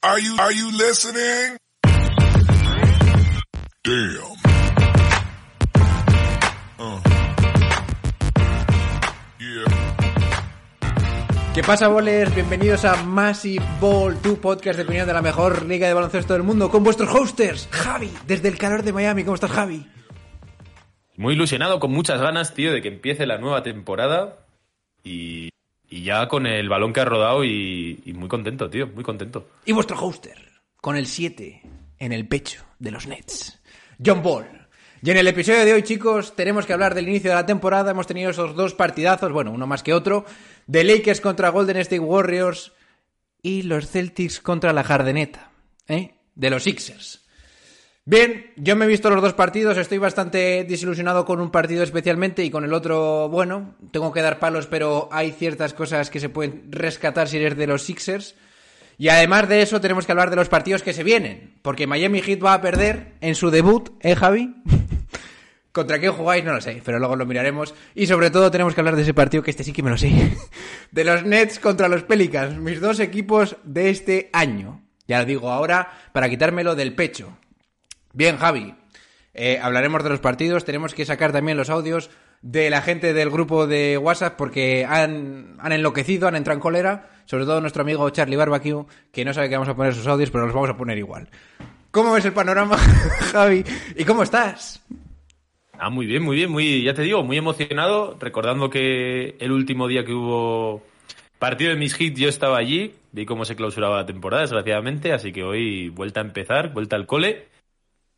Are you, are you listening? Damn. Uh. Yeah. ¿Qué pasa, bolers? Bienvenidos a Massive Ball, tu podcast de opinión de la mejor liga de baloncesto del mundo, con vuestros hosters, Javi, desde el calor de Miami. ¿Cómo estás, Javi? Muy ilusionado, con muchas ganas, tío, de que empiece la nueva temporada y, y ya con el balón que ha rodado y, muy contento, tío, muy contento. Y vuestro hoster, con el 7 en el pecho de los Nets, John Ball. Y en el episodio de hoy, chicos, tenemos que hablar del inicio de la temporada. Hemos tenido esos dos partidazos, bueno, uno más que otro, de Lakers contra Golden State Warriors y los Celtics contra la Jardeneta, ¿eh? De los Sixers. Bien, yo me he visto los dos partidos, estoy bastante desilusionado con un partido especialmente y con el otro, bueno, tengo que dar palos, pero hay ciertas cosas que se pueden rescatar si eres de los Sixers. Y además de eso, tenemos que hablar de los partidos que se vienen, porque Miami Heat va a perder en su debut, ¿eh, Javi? ¿Contra quién jugáis? No lo sé, pero luego lo miraremos. Y sobre todo tenemos que hablar de ese partido, que este sí que me lo sé. De los Nets contra los Pelicans, mis dos equipos de este año. Ya lo digo ahora, para quitármelo del pecho. Bien, Javi. eh, hablaremos de los partidos. Tenemos que sacar también los audios de la gente del grupo de WhatsApp porque han, han enloquecido, han entrado en cólera. Sobre todo nuestro amigo Charlie Barbecue, que no sabe que vamos a poner sus audios, pero los vamos a poner igual. ¿Cómo ves el panorama, Javi? ¿Y cómo estás? Ah, muy bien, muy bien, muy, ya te digo, muy emocionado, recordando que el último día que hubo partido de mis hits yo estaba allí, vi cómo se clausuraba la temporada, desgraciadamente, así que hoy vuelta a empezar, vuelta al cole.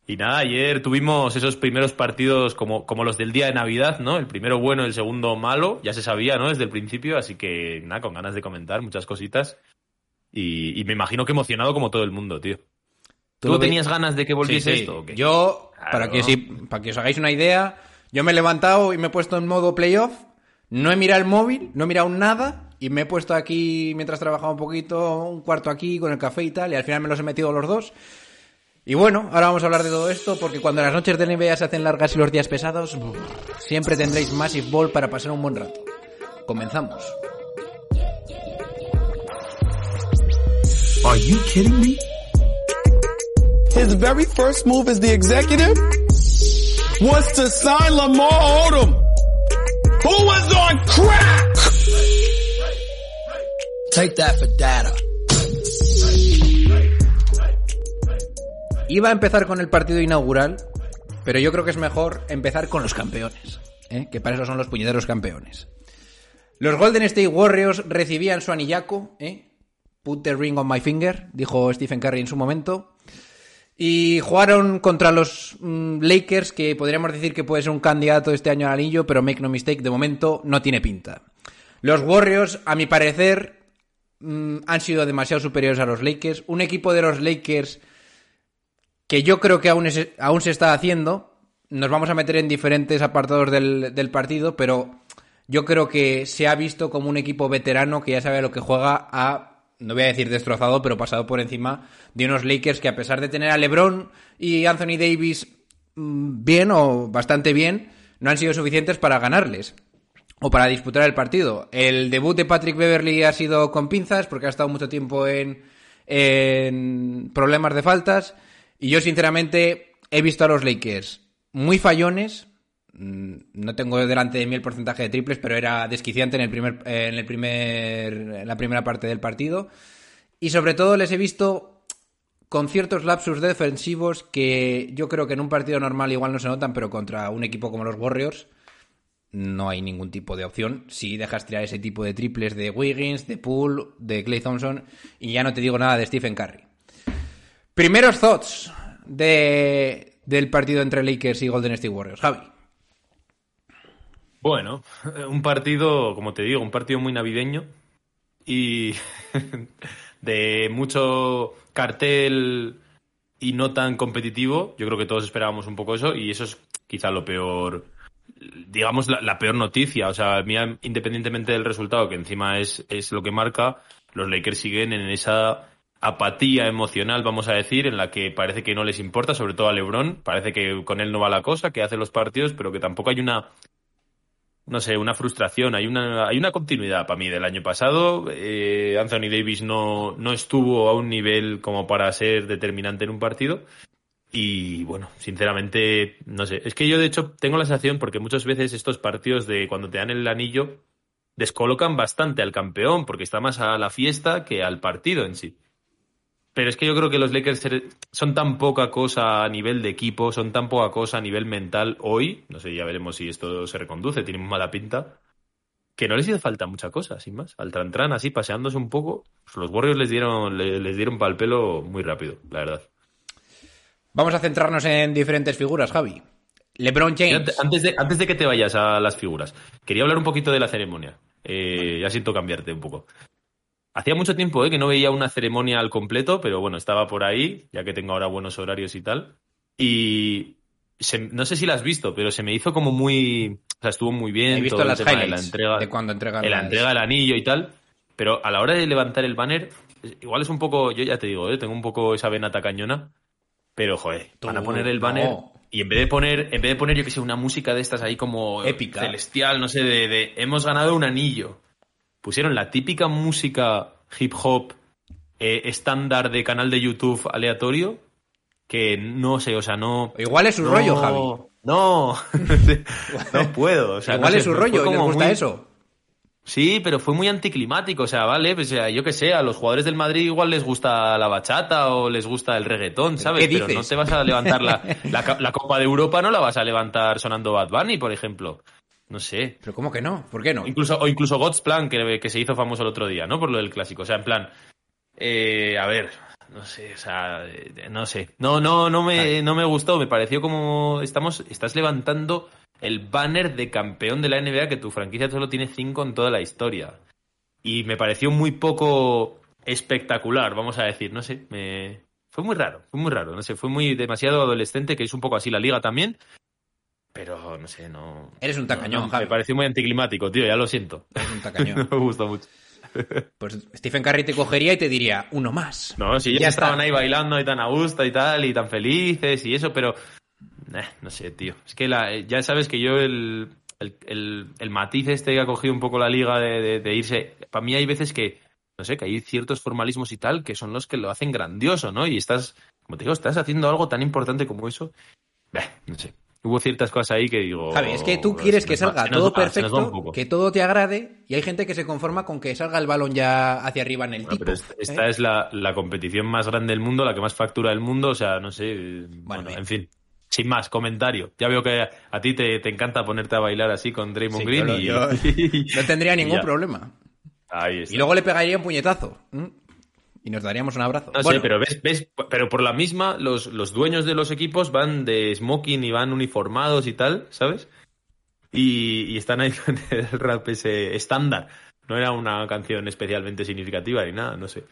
Y nada, ayer tuvimos esos primeros partidos como, como los del día de Navidad, ¿no? El primero bueno, el segundo malo, ya se sabía, ¿no? Desde el principio, así que nada, con ganas de comentar muchas cositas. Y, y me imagino que emocionado como todo el mundo, tío. ¿Tú, vi- tenías ganas de que volviese Sí, sí. esto o qué? Yo, Claro. para, que, sí, para que os hagáis una idea, yo me he levantado y me he puesto en modo playoff. No he mirado el móvil, no he mirado nada. Y me he puesto aquí, mientras trabajaba un poquito, un cuarto aquí con el café y tal. Y al final me los he metido los dos. Y bueno, ahora vamos a hablar de todo esto porque cuando las noches de NBA se hacen largas y los días pesados, siempre tendréis Massive Ball para pasar un buen rato. Comenzamos. Are you kidding me? His very first move as the executive was to sign Lamar Odom, who was on crack. Take that for data. Iba a empezar con el partido inaugural, pero yo creo que es mejor empezar con los campeones, ¿eh? que para eso son los puñeteros campeones. Los Golden State Warriors recibían su anillaco, ¿eh? Put the ring on my finger, dijo Stephen Curry en su momento. Y jugaron contra los mm, Lakers, que podríamos decir que puede ser un candidato este año al anillo, pero make no mistake, de momento no tiene pinta. Los Warriors, a mi parecer, mm, han sido demasiado superiores a los Lakers. Un equipo de los Lakers que yo creo que aún, aún se está haciendo. Nos vamos a meter en diferentes apartados del, del partido, pero yo creo que se ha visto como un equipo veterano que ya sabe lo que juega a, no voy a decir destrozado, pero pasado por encima de unos Lakers que a pesar de tener a LeBron y Anthony Davis mm, bien o bastante bien, no han sido suficientes para ganarles o para disputar el partido. El debut de Patrick Beverly ha sido con pinzas porque ha estado mucho tiempo en, en problemas de faltas. Y yo, sinceramente, he visto a los Lakers muy fallones. Mm, No tengo delante de mí el porcentaje de triples, pero era desquiciante en el primer, eh, en el primer, la primera parte del partido. Y sobre todo les he visto con ciertos lapsus defensivos que yo creo que en un partido normal igual no se notan, pero contra un equipo como los Warriors no hay ningún tipo de opción si dejas tirar ese tipo de triples de Wiggins, de Poole, de Clay Thompson y ya no te digo nada de Stephen Curry. Primeros thoughts de, del partido entre Lakers y Golden State Warriors. Javi. Bueno, un partido, como te digo, un partido muy navideño. Y de mucho cartel y no tan competitivo. Yo creo que todos esperábamos un poco eso y eso es quizá lo peor, digamos, la, la peor noticia. O sea, mira, independientemente del resultado, que encima es, es lo que marca, los Lakers siguen en esa apatía emocional, vamos a decir, en la que parece que no les importa, sobre todo a LeBron, parece que con él no va la cosa, que hace los partidos, pero que tampoco hay una no sé, una frustración, hay una, hay una continuidad para mí del año pasado. Eh, Anthony Davis no, no estuvo a un nivel como para ser determinante en un partido. Y bueno, sinceramente, no sé. Es que yo de hecho tengo la sensación, porque muchas veces estos partidos de cuando te dan el anillo, descolocan bastante al campeón, porque está más a la fiesta que al partido en sí. Pero es que yo creo que los Lakers son tan poca cosa a nivel de equipo, son tan poca cosa a nivel mental hoy, no sé, ya veremos si esto se reconduce, tienen mala pinta, que no les hizo falta mucha cosa, sin más. Al Trantran, así paseándose un poco, pues los Warriors les dieron, les dieron pal pelo muy rápido, la verdad. Vamos a centrarnos en diferentes figuras, Javi. LeBron James. Antes de, antes de que te vayas a las figuras, quería hablar un poquito de la ceremonia. Eh, ya siento cambiarte un poco. Hacía mucho tiempo eh, que no veía una ceremonia al completo, pero bueno, estaba por ahí, ya que tengo ahora buenos horarios y tal. Y se- no sé si la has visto, pero se me hizo como muy. O sea, estuvo muy bien. He visto todo el las tema de la entrega, de cuando entregan de la las- entrega del anillo y tal. Pero a la hora de levantar el banner, igual es un poco. Yo ya te digo, eh, tengo un poco esa vena tacañona. Pero, joder, van a Tú, poner el no. banner. Y en vez de poner, en vez de poner, yo que sé, una música de estas ahí como Épica. celestial, no sé, de, de hemos ganado un anillo. Pusieron la típica música hip hop eh, estándar de canal de YouTube aleatorio. Que no sé, o sea, no. Igual es su no, rollo, Javi. No, no puedo. O sea, Igual no es sé, su rollo, y les como gusta muy- eso. Sí, pero fue muy anticlimático, o sea, vale, pues o sea, yo que sé, a los jugadores del Madrid igual les gusta la bachata o les gusta el reggaetón, ¿sabes? qué Pero no te vas a levantar la, la, la Copa de Europa, no la vas a levantar sonando Bad Bunny, por ejemplo. No sé. Pero ¿cómo que no? ¿Por qué no? Incluso, o incluso God's Plan, que, que se hizo famoso el otro día, ¿no? Por lo del clásico. O sea, en plan, eh, a ver, no sé, o sea, eh, no sé. No, no, no me, no me gustó. Me pareció como estamos, estás levantando el banner de campeón de la NBA que tu franquicia solo tiene cinco en toda la historia. Y me pareció muy poco espectacular, vamos a decir, no sé, me fue muy raro, fue muy raro, no sé, fue muy demasiado adolescente, que es un poco así la liga también. Pero no sé, no. Eres un tacañón, no, Javi. Me pareció muy anticlimático, tío, ya lo siento. Eres un tacañón. No me gusta mucho. Pues Stephen Curry te cogería y te diría, uno más. No, si Ya ya está. estaban ahí bailando y tan a gusto y tal, y tan felices y eso, pero. eh, no sé, tío. Es que la, ya sabes que yo el, el, el- el matiz este que ha cogido un poco la liga de, de- de irse. Para mí hay veces que. No sé, que hay ciertos formalismos y tal que son los que lo hacen grandioso, ¿no? Y estás. Como te digo, estás haciendo algo tan importante como eso. Eh, no sé. Hubo ciertas cosas ahí que digo. Javi, es que tú quieres que salga todo va- perfecto, que todo te agrade, y hay gente que se conforma con que salga el balón ya hacia arriba en el Bueno, tipo. pero esta ¿eh? es la, la competición más grande del mundo, la que más factura del mundo, o sea, no sé. eh, Bueno, bien. en fin. Sin más, comentario. Ya veo que a ti te, te encanta ponerte a bailar así con Draymond Sí, Green yo y, yo No tendría ningún problema. Ahí está. Y luego le pegaría un puñetazo. Y nos daríamos un abrazo. No Bueno, sé, pero ves, ves, pero por la misma, los, los dueños de los equipos van de smoking y van uniformados y tal, ¿sabes? Y, y están ahí con el rap ese estándar. No era una canción especialmente significativa ni nada, no sé.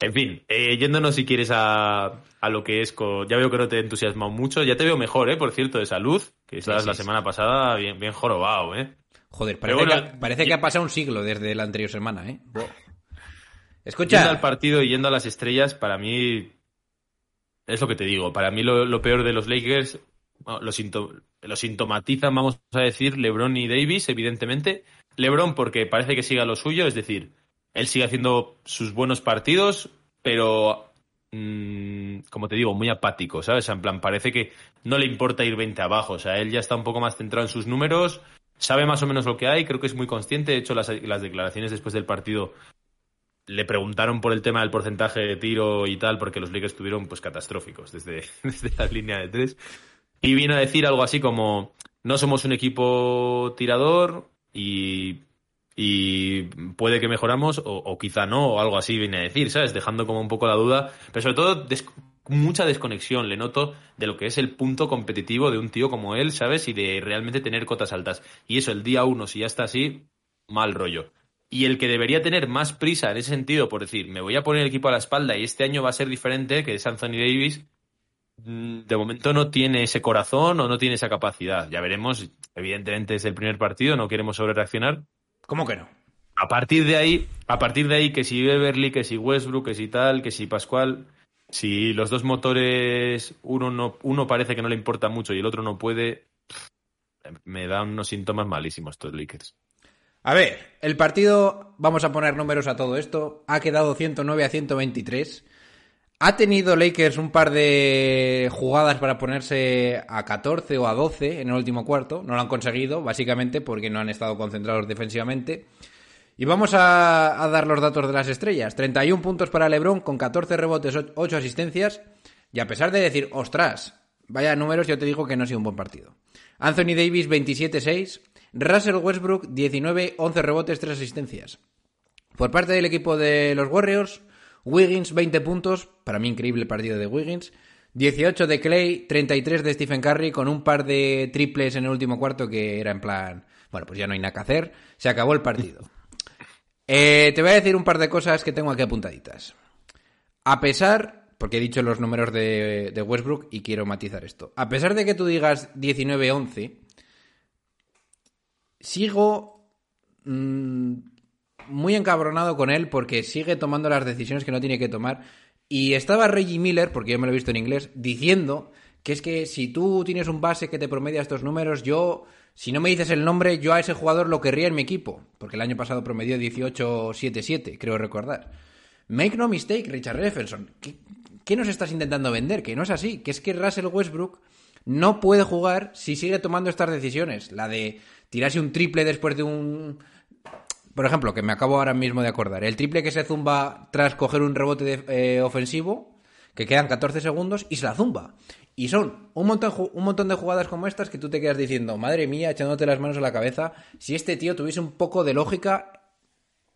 En fin, eh, yéndonos si quieres a, a lo que es. co- ya veo que no te he entusiasmado mucho. Ya te veo mejor, ¿eh? Por cierto, de salud. Que estabas sí, la sí. semana pasada bien, bien jorobado, ¿eh? Joder, parece, bueno, que, parece que ha pasado un siglo desde la anterior semana, ¿eh? Yendo al partido y yendo a las estrellas, para mí. Es lo que te digo. Para mí lo, lo peor de los Lakers. lo sintomatizan, vamos a decir, LeBron y Davis, evidentemente. LeBron porque parece que siga lo suyo, es decir, él sigue haciendo sus buenos partidos, pero. mm, como te digo, muy apático, ¿sabes? En plan, parece que no le importa ir 20 abajo. O sea, él ya está un poco más centrado en sus números, sabe más o menos lo que hay, creo que es muy consciente. De hecho, las, las declaraciones después del partido le preguntaron por el tema del porcentaje de tiro y tal, porque los Lakers estuvieron pues catastróficos desde, desde la línea de tres. Y vino a decir algo así como, no somos un equipo tirador y, y puede que mejoramos o, quizá no, o algo así viene a decir, ¿sabes? Dejando como un poco la duda, pero sobre todo mucha desconexión, le noto, de lo que es el punto competitivo de un tío como él, ¿sabes? Y de realmente tener cotas altas. Y eso, el día uno, si ya está así, mal rollo. Y el que debería tener más prisa en ese sentido, por decir, me voy a poner el equipo a la espalda y este año va a ser diferente, que es Anthony Davis, mm, de momento no tiene ese corazón o no tiene esa capacidad. Ya veremos, evidentemente es el primer partido, no queremos sobrereaccionar. ¿Cómo que no? A partir de ahí, a partir de ahí, que si Beverly, que si Westbrook, que si tal, que si Pascual, si los dos motores, uno no, uno parece que no le importa mucho y el otro no puede, me dan unos síntomas malísimos estos Lakers. A ver, el partido, vamos a poner números a todo esto, ha quedado 109 a 123. Ha tenido Lakers un par de jugadas para ponerse a 14 o a 12 en el último cuarto. No lo han conseguido, básicamente porque no han estado concentrados defensivamente. Y vamos a, dar los datos de las estrellas. 31 puntos para LeBron con 14 rebotes, 8 asistencias. Y a pesar de decir, ostras, vaya números, yo te digo que no ha sido un buen partido. Anthony Davis 27-6. Russell Westbrook 19, 11 rebotes, 3 asistencias. Por parte del equipo de los Warriors, Wiggins 20 puntos, para mí increíble partido de Wiggins. 18 de Clay, 33 de Stephen Curry con un par de triples en el último cuarto que era en plan, bueno, pues ya no hay nada que hacer, se acabó el partido. Eh, te voy a decir un par de cosas que tengo aquí apuntaditas. A pesar, porque he dicho los números de, de Westbrook y quiero matizar esto, a pesar de que tú digas 19-11, sigo mm, muy encabronado con él porque sigue tomando las decisiones que no tiene que tomar. Y estaba Reggie Miller, porque yo me lo he visto en inglés, diciendo que es que si tú tienes un base que te promedia estos números, yo, si no me dices el nombre, yo a ese jugador lo querría en mi equipo. Porque el año pasado promedió 18-7-7, creo recordar. Make no mistake, Richard Jefferson. ¿Qué, ¿Qué nos estás intentando vender? Que no es así. Que es que Russell Westbrook no puede jugar si sigue tomando estas decisiones. La de tirarse un triple después de un... Por ejemplo, que me acabo ahora mismo de acordar. El triple que se zumba tras coger un rebote de- eh, ofensivo, que quedan 14 segundos, y se la zumba. Y son un montón, un montón de jugadas como estas que tú te quedas diciendo, madre mía, echándote las manos a la cabeza, si este tío tuviese un poco de lógica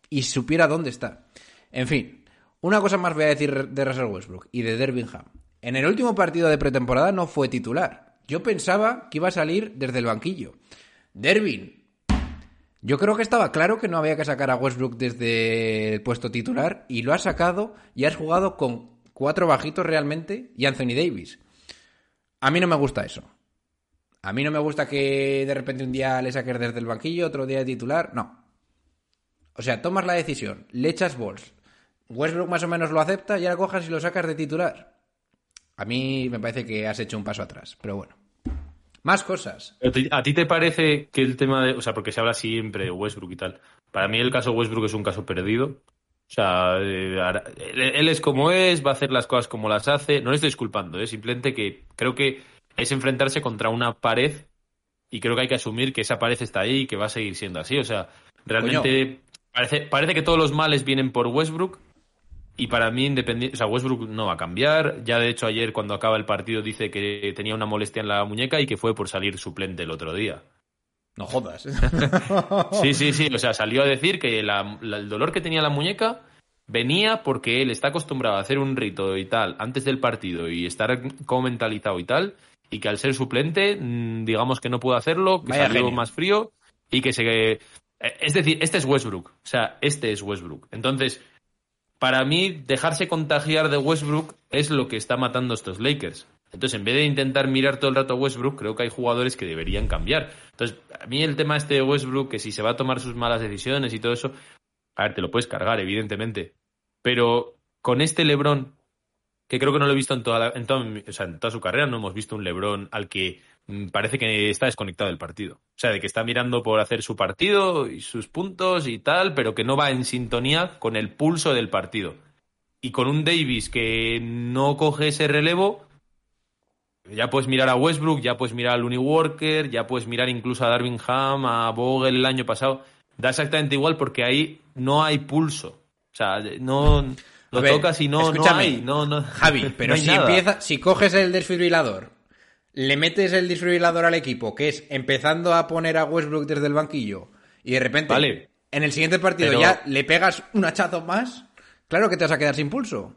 y supiera dónde está. En fin, una cosa más voy a decir de Russell Westbrook y de Dervingham. En el último partido de pretemporada no fue titular. Yo pensaba que iba a salir desde el banquillo. Dervin, yo creo que estaba claro que no había que sacar a Westbrook desde el puesto titular y lo has sacado y has jugado con cuatro bajitos realmente y Anthony Davis. A mí no me gusta eso. A mí no me gusta que de repente un día le saques desde el banquillo, otro día de titular. No. O sea, tomas la decisión, le echas balls. Westbrook más o menos lo acepta y ahora cojas y lo sacas de titular. A mí me parece que has hecho un paso atrás, pero bueno. Más cosas. ¿A ti te parece que el tema de. O sea, porque se habla siempre de Westbrook y tal. Para mí el caso Westbrook es un caso perdido. O sea, eh, él es como es, va a hacer las cosas como las hace. No le estoy disculpando, ¿eh? simplemente que creo que es enfrentarse contra una pared y creo que hay que asumir que esa pared está ahí y que va a seguir siendo así. O sea, realmente parece, parece que todos los males vienen por Westbrook y para mí, independiente, o sea, Westbrook no va a cambiar. Ya de hecho ayer cuando acaba el partido dice que tenía una molestia en la muñeca y que fue por salir suplente el otro día. No jodas. Sí, sí, sí. O sea, salió a decir que la- la- el dolor que tenía la muñeca venía porque él está acostumbrado a hacer un rito y tal antes del partido y estar como mentalizado y tal. Y que al ser suplente, mm, digamos que no pudo hacerlo, que Vaya salió genio. más frío y que se. eh, Es decir, este es Westbrook. O sea, este es Westbrook. Entonces, para mí, dejarse contagiar de Westbrook es lo que está matando a estos Lakers. Entonces, en vez de intentar mirar todo el rato a Westbrook, creo que hay jugadores que deberían cambiar. Entonces, a mí el tema este de Westbrook, que si se va a tomar sus malas decisiones y todo eso, a ver, te lo puedes cargar, evidentemente. Pero con este LeBron, que creo que no lo he visto en toda, la- en toda, o sea, en toda su carrera, no hemos visto un LeBron al que parece que está desconectado del partido. O sea, de que está mirando por hacer su partido y sus puntos y tal, pero que no va en sintonía con el pulso del partido. Y con un Davis que no coge ese relevo, ya puedes mirar a Westbrook, ya puedes mirar a Looney Walker, ya puedes mirar incluso a Darvin Ham, a Vogel el año pasado. Da exactamente igual porque ahí no hay pulso. O sea, no lo ver, tocas y no, no hay. No, no, Javi, pero no si empieza, si coges el desfibrilador, le metes el desfibrilador al equipo, que es empezando a poner a Westbrook desde el banquillo, y de repente Vale. en el siguiente partido Pero- ya le pegas un hachazo más, claro que te vas a quedar sin pulso.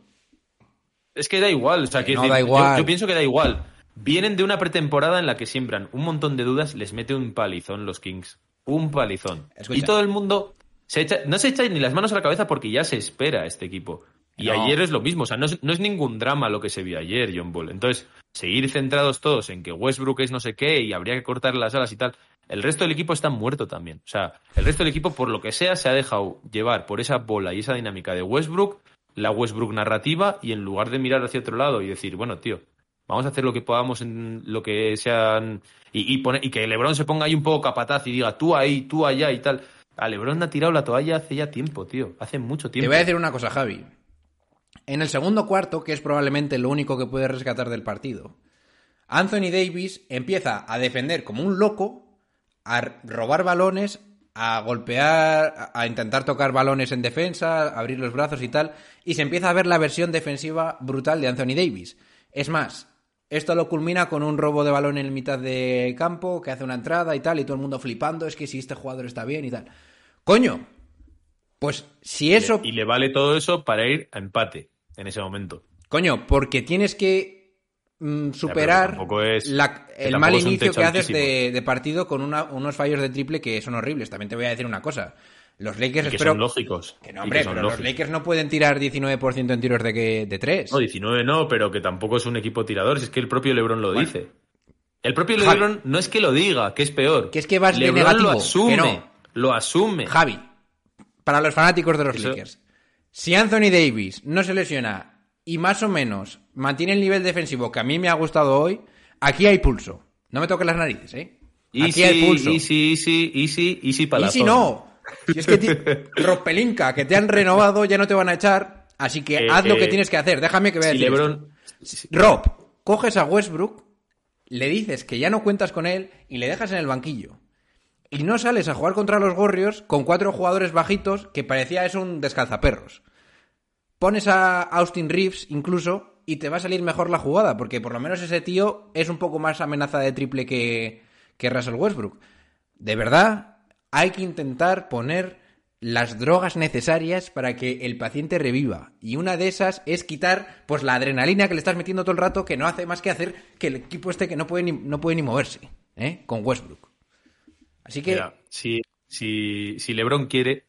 Es que da igual. O sea, quiero no decir, da igual. Yo, yo pienso que da igual. Vienen de una pretemporada en la que siembran un montón de dudas, les mete un palizón los Kings. Un palizón. Escucha. Y todo el mundo se echa- no se echa ni las manos a la cabeza porque ya se espera este equipo. Y No. ayer es lo mismo, o sea, no es, no es ningún drama lo que se vio ayer, John Ball. Entonces, seguir centrados todos en que Westbrook es no sé qué y habría que cortar las alas y tal. El resto del equipo está muerto también. O sea, el resto del equipo, por lo que sea, se ha dejado llevar por esa bola y esa dinámica de Westbrook, la Westbrook narrativa, y en lugar de mirar hacia otro lado y decir, bueno, tío, vamos a hacer lo que podamos en lo que sean. Y, y, que Lebron se ponga ahí un poco capataz y diga, tú ahí, tú allá y tal. A Lebron ha tirado la toalla hace ya tiempo, tío. Hace mucho Te tiempo. voy a decir una cosa, Javi. En el segundo cuarto, que es probablemente lo único que puede rescatar del partido, Anthony Davis empieza a defender como un loco, a robar balones, a golpear, a- intentar tocar balones en defensa, a abrir los brazos y tal, y se empieza a ver la versión defensiva brutal de Anthony Davis. Es más, esto lo culmina con un robo de balón en mitad de campo, que hace una entrada y tal, y todo el mundo flipando, es que si este jugador está bien y tal. Coño, pues si eso... Y le vale todo eso para ir a empate en ese momento. Coño, porque tienes que mm, superar es- la- el mal inicio que haces de, de partido con una- unos fallos de triple que son horribles. También te voy a decir una cosa. Los Lakers Y que espero... son lógicos. Que no, hombre, que son pero los. Lakers no pueden tirar 19% en tiros de, que, de 3. No, 19 no, pero que tampoco es un equipo tirador, si es que el propio LeBron lo dice. El propio Javi. LeBron no es que lo diga, que es peor. Que es que vas de LeBron negativo, lo asume, que no. lo asume. Javi, para los fanáticos de los Eso- Lakers, si Anthony Davis no se lesiona y más o menos mantiene el nivel defensivo que a mí me ha gustado hoy, aquí hay pulso. No me toques las narices, ¿eh? Aquí Easy, hay pulso. easy, easy, easy, easy para Y si no, si es que Ropelinka, que te han renovado, ya no te van a echar, así que Eh, haz lo que eh, tienes que hacer. Déjame que vea Si LeBron Rob, coges a Westbrook, le dices que ya no cuentas con él y le dejas en el banquillo. Y no sales a jugar contra los Warriors con cuatro jugadores bajitos que parecía eso un descalzaperros. Pones a Austin Reeves incluso y te va a salir mejor la jugada, porque por lo menos ese tío es un poco más amenaza de triple que, que Russell Westbrook. De verdad, hay que intentar poner las drogas necesarias para que el paciente reviva. Y una de esas es quitar pues la adrenalina que le estás metiendo todo el rato, que no hace más que hacer que el equipo este que no puede ni, no puede ni moverse, ¿eh? Con Westbrook. Así que Mira, si, si, si LeBron quiere,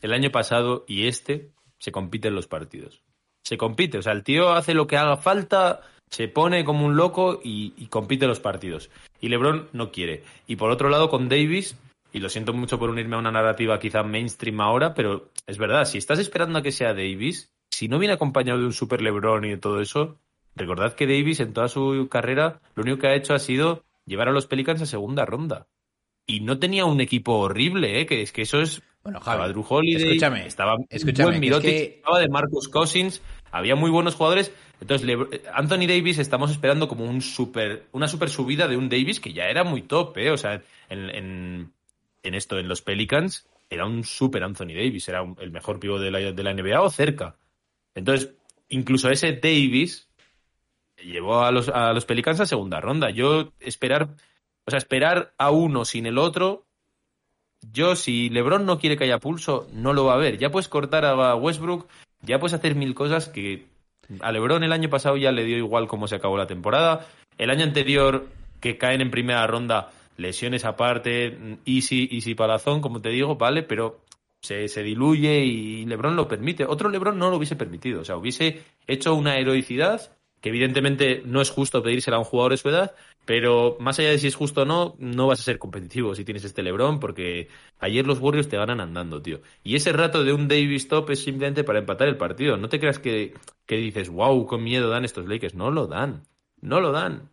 el año pasado y este se compiten los partidos. Se compite, o sea, el tío hace lo que haga falta, se pone como un loco y, y compite los partidos. Y LeBron no quiere. Y por otro lado, con Davis, y lo siento mucho por unirme a una narrativa quizá mainstream ahora, pero es verdad, si estás esperando a que sea Davis, si no viene acompañado de un super LeBron y de todo eso, recordad que Davis en toda su carrera lo único que ha hecho ha sido llevar a los Pelicans a segunda ronda. Y no tenía un equipo horrible, ¿eh? que es que eso es. Bueno, Javi, estaba Drew Holiday, escúchame, estaba escúchame, buen es Mirotic, que- estaba de Marcus Cousins, había muy buenos jugadores. Entonces, Anthony Davis estamos esperando como un super, una super subida de un Davis que ya era muy top, ¿eh? O sea, en, en, en esto, en los Pelicans, era un super Anthony Davis, era un- el mejor pivo de la, de la NBA o cerca. Entonces, incluso ese Davis llevó a los, a los Pelicans a segunda ronda. Yo esperar, o sea, esperar a uno sin el otro, yo si LeBron no quiere que haya pulso, no lo va a ver. Ya puedes cortar a Westbrook, ya puedes hacer mil cosas que a LeBron el año pasado ya le dio igual cómo se acabó la temporada. El año anterior que caen en primera ronda, lesiones aparte, easy, easy palazón, como te digo, vale, pero se, se diluye y LeBron lo permite. Otro LeBron no lo hubiese permitido. O sea, hubiese hecho una heroicidad que evidentemente no es justo pedírsela a un jugador de su edad, pero más allá de si es justo o no, no vas a ser competitivo si tienes este LeBron, porque ayer los Warriors te ganan andando, tío. Y ese rato de un Davis top es simplemente para empatar el partido. No te creas que, que dices, wow, con miedo dan estos Lakers. No lo dan. No lo dan.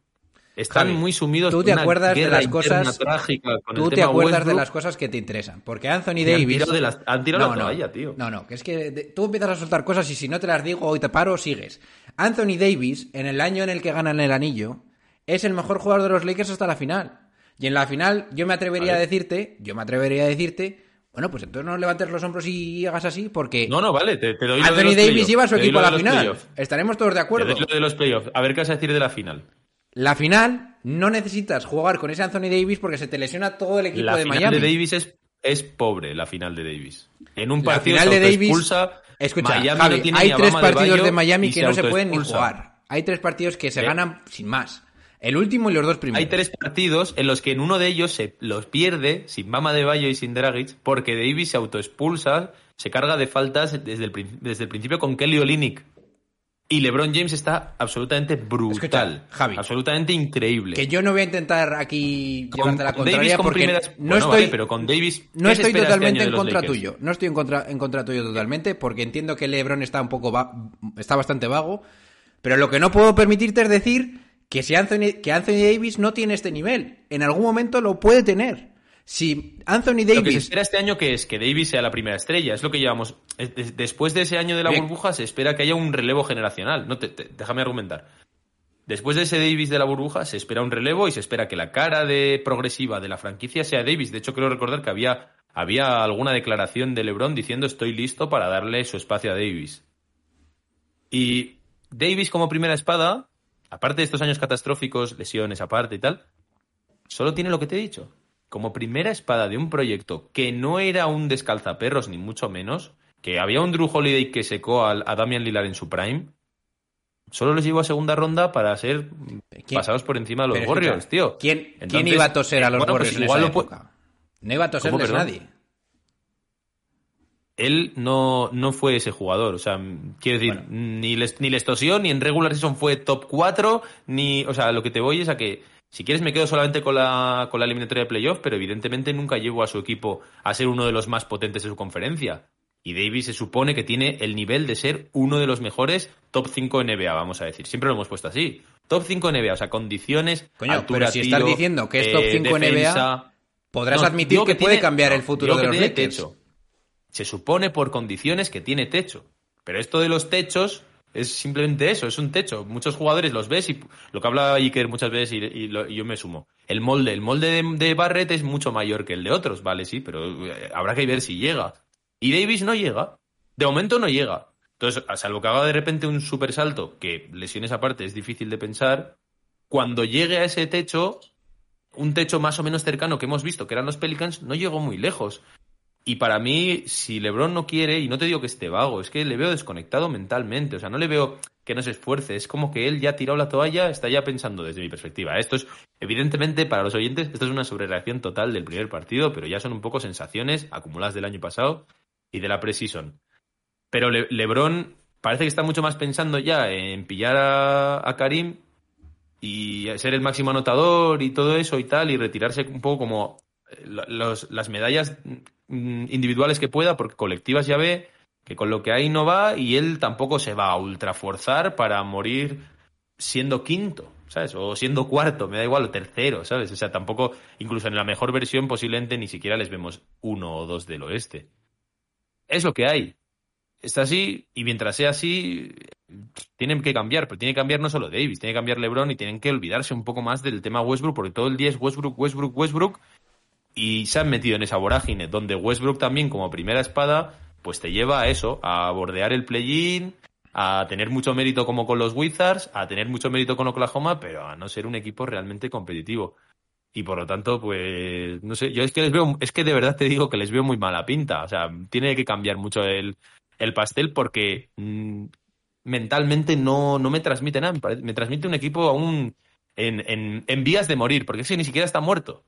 Están Javi, muy sumidos tú te una acuerdas de las cosas- trágica con el Tú te tema acuerdas de las cosas que te interesan. Porque Anthony han Davis. tirado de las- han tirado la no, toalla, tío. No, no, que es que de- tú empiezas a soltar cosas y si no te las digo hoy te paro, sigues. Anthony Davis, en el año en el que ganan el anillo, es el mejor jugador de los Lakers hasta la final. Y en la final, yo me atrevería a decirte, yo me atrevería a decirte, bueno, pues entonces no levantes los hombros y hagas así, porque No, no, vale, te, te doy lo de Anthony los Davis lleva a su te equipo a la final. Estaremos todos de Te acuerdo. doy lo de los playoffs. A ver qué vas a decir de la final. La final no necesitas jugar con ese Anthony Davis porque se te lesiona todo el equipo La de final Miami. de Davis es, es pobre, la final de Davis. En un La partido final se de Davis. Escucha, Miami Javi, no tiene hay tres partidos de Miami que se no se pueden ni jugar. Hay tres partidos que se ¿Eh? ganan sin más. El último y los dos primeros. Hay tres partidos en los que en uno de ellos se los pierde sin Bama de Bayo y sin Dragic porque Davis se autoexpulsa, se carga de faltas desde el, desde el principio con Kelly Olynyk. Y LeBron James está absolutamente brutal. Escucha, Javi, absolutamente increíble. Que yo no voy a intentar aquí Con llevarte la Davis contraria como porque primeras- no bueno, estoy vale, pero con Davis, no ¿qué estoy este totalmente en contra Lakers? tuyo. No estoy en contra en contra tuyo totalmente porque entiendo que LeBron está un poco va- está bastante vago, pero lo que no puedo permitirte es decir que si Anthony que Anthony Davis no tiene este nivel, en algún momento lo puede tener. Si Anthony Lo que se Davis espera este año que es que Davis sea la primera estrella. Es lo que llevamos. Es- des- Después de ese año de la Bien. burbuja se espera que haya un relevo generacional. No, te- te- déjame argumentar. Después de ese Davis de la burbuja se espera un relevo y se espera que la cara de progresiva de la franquicia sea Davis. De hecho, creo recordar que había, había alguna declaración de LeBron diciendo estoy listo para darle su espacio a Davis. Y Davis como primera espada, aparte de estos años catastróficos, lesiones aparte y tal, solo tiene lo que te he dicho. Como primera espada de un proyecto que no era un descalzaperros, ni mucho menos, que había un Drew Holiday que secó a, Damian Lillard en su prime, solo les llevó a segunda ronda para ser ¿Quién? pasados por encima de los Pero Warriors, escucha, tío. ¿Quién, quién iba a toser a los bueno, pues Warriors en igual esa lo pu- época? No iba a ¿Cómo, toserles nadie. él no, no fue ese jugador. O sea, quiero decir, ni, les, ni les tosió, ni en regular season fue top 4, ni. O sea, lo que te voy es a que, si quieres, me quedo solamente con la, con la eliminatoria de playoff, pero evidentemente nunca llevo a su equipo a ser uno de los más potentes de su conferencia. Y Davis se supone que tiene el nivel de ser uno de los mejores top 5 NBA, vamos a decir. Siempre lo hemos puesto así. Top 5 NBA, o sea, condiciones. Coño, altura, pero si estás diciendo que es top eh, 5 NBA, defensa. Podrás No, admitir que, puede tiene- cambiar no, el futuro de que los tiene Lakers. techo. Se supone por condiciones que tiene techo. Pero esto de los techos es simplemente eso, es un techo. Muchos jugadores los ves y lo que habla Iker muchas veces y, lo- y yo me sumo. El molde, el molde de, de Barrett es mucho mayor que el de otros, vale, sí, pero eh, habrá que ver si llega. Y Davis no llega. De momento no llega. Entonces, a salvo que haga de repente un super salto, que lesiones aparte es difícil de pensar, cuando llegue a ese techo, un techo más o menos cercano que hemos visto, que eran los Pelicans, no llegó muy lejos. Y para mí, si LeBron no quiere, y no te digo que esté vago, es que le veo desconectado mentalmente. O sea, no le veo que no se esfuerce. Es como que él ya ha tirado la toalla, está ya pensando desde mi perspectiva. Esto es, evidentemente, para los oyentes, esto es una sobrereacción total del primer partido, pero ya son un poco sensaciones acumuladas del año pasado y de la preseason. Pero Le- LeBron parece que está mucho más pensando ya en pillar a, a Karim y ser el máximo anotador y todo eso y tal, y retirarse un poco como las medallas mm, individuales que pueda, porque colectivas ya ve que con lo que hay no va y él tampoco se va a ultraforzar para morir siendo quinto, ¿sabes? O siendo cuarto, me da igual, o tercero, ¿sabes? O sea, tampoco, incluso en la mejor versión posiblemente ni siquiera les vemos uno o dos del oeste. Es lo que hay. Está así y mientras sea así, tienen que cambiar, pero tiene que cambiar no solo Davis, tiene que cambiar LeBron y tienen que olvidarse un poco más del tema Westbrook, porque todo el día es Westbrook, Westbrook, Westbrook, y se han metido en esa vorágine, donde Westbrook también como primera espada, pues te lleva a eso, a bordear el play-in, a tener mucho mérito como con los Wizards, a tener mucho mérito con Oklahoma, pero a no ser un equipo realmente competitivo. Y por lo tanto, pues, no sé, yo es que les veo, es que de verdad te digo que les veo muy mala pinta. O sea, tiene que cambiar mucho el, el pastel porque mm, mentalmente no, no me transmite nada. Me, transmite un equipo aún en, en, en vías de morir, porque es que ni siquiera está muerto.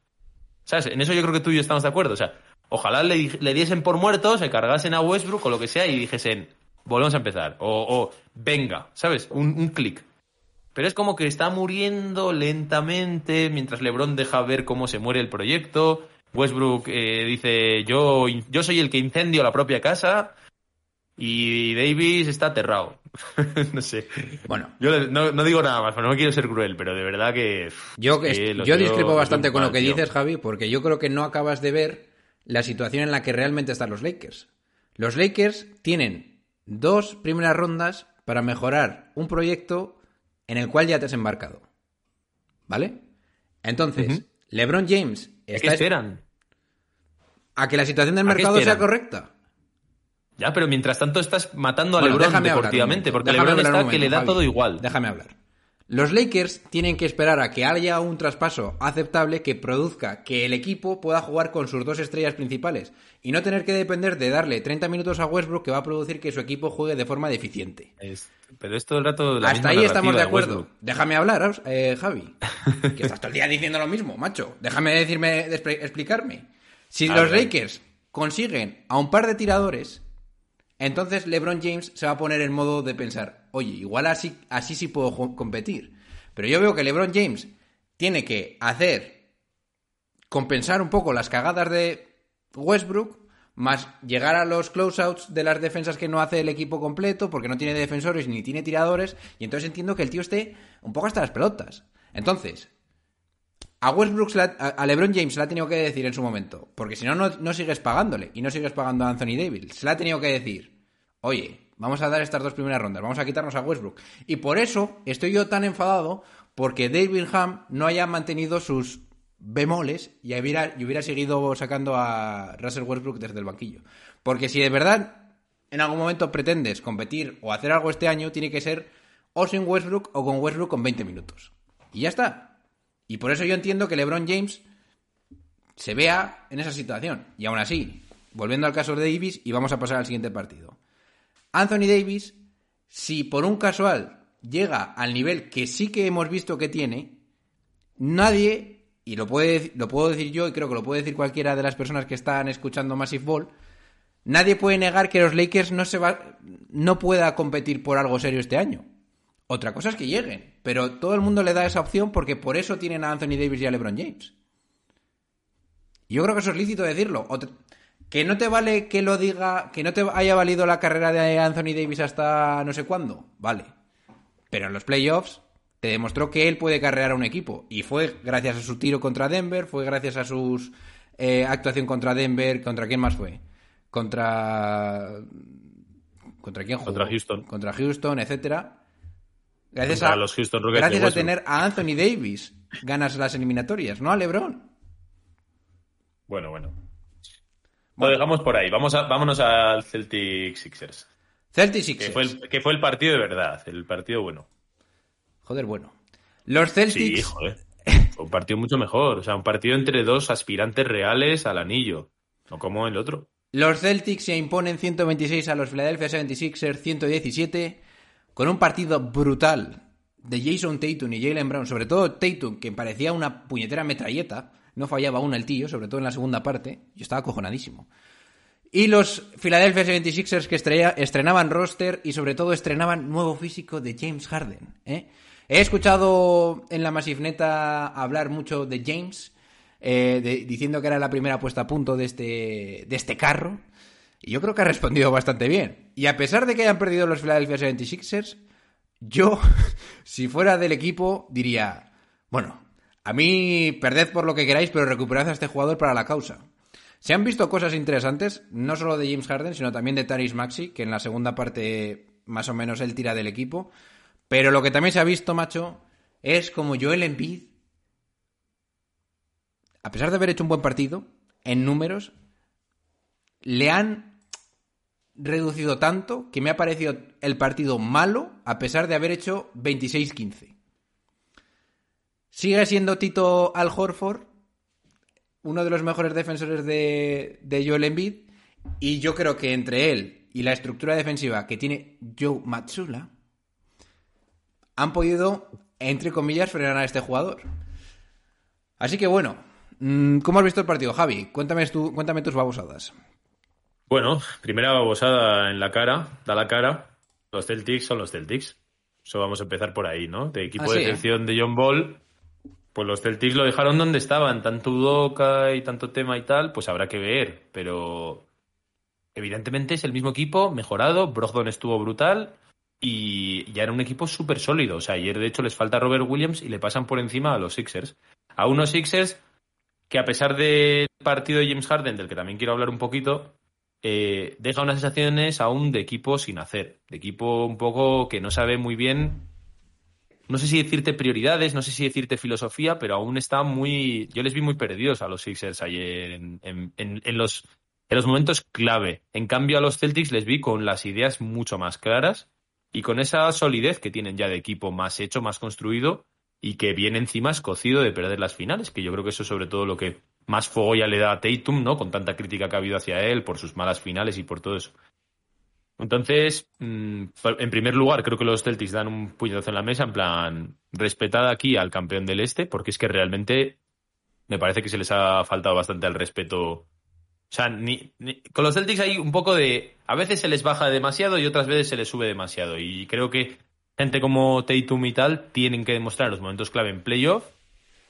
En eso yo creo que tú y yo estamos de acuerdo. O sea, ojalá le, di- le diesen por muerto, se cargasen a Westbrook o lo que sea y dijesen, volvemos a empezar. O, o venga, ¿sabes? Un, un clic. Pero es como que está muriendo lentamente mientras LeBron deja ver cómo se muere el proyecto. Westbrook eh, dice, yo, yo soy el que incendio la propia casa. Y Davis está aterrado. no sé. Bueno, Yo no, no digo nada más, no quiero ser cruel, pero de verdad que... Yo, que discrepo bastante con lo que tío. dices, Javi, porque yo creo que no acabas de ver la situación en la que realmente están los Lakers. Los Lakers tienen dos primeras rondas para mejorar un proyecto en el cual ya te has embarcado. ¿Vale? Entonces. LeBron James ¿A qué está esperan? a que la situación del ¿A qué mercado sea correcta. Ya, pero mientras tanto estás matando a Bueno, LeBron hablar deportivamente, porque LeBron está que le da Javi. todo igual. Déjame hablar. Los Lakers tienen que esperar a que haya un traspaso aceptable que produzca que el equipo pueda jugar con sus dos estrellas principales y no tener que depender de darle 30 minutos a Westbrook que va a producir que su equipo juegue de forma deficiente. Es- pero es todo el rato la Hasta ahí estamos de acuerdo. Déjame hablar, eh, Javi. Que estás todo el día diciendo lo mismo, macho. Déjame decirme, de expli- explicarme. Si A los ver. Lakers consiguen a un par de tiradores, entonces LeBron James se va a poner en modo de pensar, oye, igual así, así sí puedo competir. Pero yo veo que LeBron James tiene que hacer compensar un poco las cagadas de Westbrook, más llegar a los closeouts de las defensas que no hace el equipo completo, porque no tiene defensores ni tiene tiradores, y entonces entiendo que el tío esté un poco hasta las pelotas. Entonces, a Westbrook, la- a LeBron James se le ha tenido que decir en su momento, porque si no, no, sigues pagándole, y no sigues pagando a Anthony Davis. Se le ha tenido que decir, oye, vamos a dar estas dos primeras rondas, vamos a quitarnos a Westbrook. Y por eso estoy yo tan enfadado porque David Ham no haya mantenido sus bemoles y hubiera, y hubiera seguido sacando a Russell Westbrook desde el banquillo. Porque si de verdad en algún momento pretendes competir o hacer algo este año, tiene que ser o sin Westbrook o con Westbrook con 20 minutos. Y ya está. Y por eso yo entiendo que LeBron James se vea en esa situación. Y aún así, volviendo al caso de Davis, y vamos a pasar al siguiente partido. Anthony Davis, si por un casual llega al nivel que sí que hemos visto que tiene, nadie, y lo, puedo decir yo y creo que lo puede decir cualquiera de las personas que están escuchando Massive Ball, nadie puede negar que los Lakers no, se va, no pueda competir por algo serio este año. Otra cosa es que lleguen, pero todo el mundo le da esa opción porque por eso tienen a Anthony Davis y a LeBron James. Y yo creo que eso es lícito decirlo. Otra- que no te vale que lo diga, que no te haya valido la carrera de Anthony Davis hasta no sé cuándo, vale. Pero en los playoffs te demostró que él puede carrear a un equipo. Y fue gracias a su tiro contra Denver, fue gracias a su actuación contra Denver, ¿contra quién más fue? Contra... ¿Contra quién jugó? Contra Houston. Contra Houston, etcétera. Gracias a los Houston Rockets gracias a tener a Anthony Davis ganas las eliminatorias, no a LeBron. Bueno, bueno. Lo dejamos por ahí. Vamos a, vámonos al Celtic Sixers. Celtics Que Sixers. fue, el, que fue el partido de verdad, el partido bueno. Joder, bueno. Los Celtics Sí, joder. Un partido mucho mejor. O sea, un partido entre dos aspirantes reales al anillo. No como el otro. Los Celtics se imponen 126 a los Philadelphia 76ers 117 con un partido brutal de Jason Tatum y Jalen Brown, sobre todo Tatum, que parecía una puñetera metralleta, no fallaba una el tío, sobre todo en la segunda parte, yo estaba acojonadísimo. Y los Philadelphia 76ers que estrenaban roster y sobre todo estrenaban nuevo físico de James Harden. ¿eh? He escuchado en la Masifneta hablar mucho de James, eh, diciendo que era la primera puesta a punto de este, de este carro. Y yo creo que ha respondido bastante bien. Y a pesar de que hayan perdido los Philadelphia 76ers, yo, si fuera del equipo, diría, bueno, a mí perded por lo que queráis, pero recuperad a este jugador para la causa. Se han visto cosas interesantes, no solo de James Harden, sino también de Taris Maxi, que en la segunda parte más o menos él tira del equipo. Pero lo que también se ha visto, macho, es como Joel Embiid, a pesar de haber hecho un buen partido, en números, le han reducido tanto que me ha parecido el partido malo a pesar de haber hecho 26-15. Sigue siendo Tito Al Horford uno de los mejores defensores de, de Joel Embiid y yo creo que entre él y la estructura defensiva que tiene Joe Matsula han podido, entre comillas, frenar a este jugador. Así que bueno, mm, ¿cómo has visto el partido, Javi? Cuéntame, cuéntame tus babosadas. Bueno, primera babosada en la cara, da la cara. Los Celtics son los Celtics. Eso vamos a empezar por ahí, ¿no? De equipo Ah, de sí, ¿eh? de John Ball, pues los Celtics lo dejaron donde estaban. Tanto Udoka y tanto tema y tal, pues habrá que ver. Pero evidentemente es el mismo equipo, mejorado. Brogdon estuvo brutal y ya era un equipo súper sólido. O sea, ayer de hecho les falta Robert Williams y le pasan por encima a los Sixers. A unos Sixers que a pesar del partido de James Harden, del que también quiero hablar un poquito, eh, deja unas sensaciones aún de equipo sin hacer, de equipo un poco que no sabe muy bien, no sé si decirte prioridades, no sé si decirte filosofía, pero aún está muy, yo les vi muy perdidos a los Sixers ayer en, los, en los momentos clave. En cambio a los Celtics les vi con las ideas mucho más claras y con esa solidez que tienen ya de equipo más hecho, más construido y que viene encima escocido de perder las finales, que yo creo que eso es sobre todo lo que más fuego ya le da a Tatum, ¿no? Con tanta crítica que ha habido hacia él por sus malas finales y por todo eso. Entonces, mm, en primer lugar, creo que los Celtics dan un puñetazo en la mesa, en plan, respetada aquí al campeón del este, porque es que realmente me parece que se les ha faltado bastante al respeto. O sea, ni, con los Celtics hay un poco de. A veces se les baja demasiado y otras veces se les sube demasiado. Y creo que gente como Tatum y tal tienen que demostrar los momentos clave en playoff,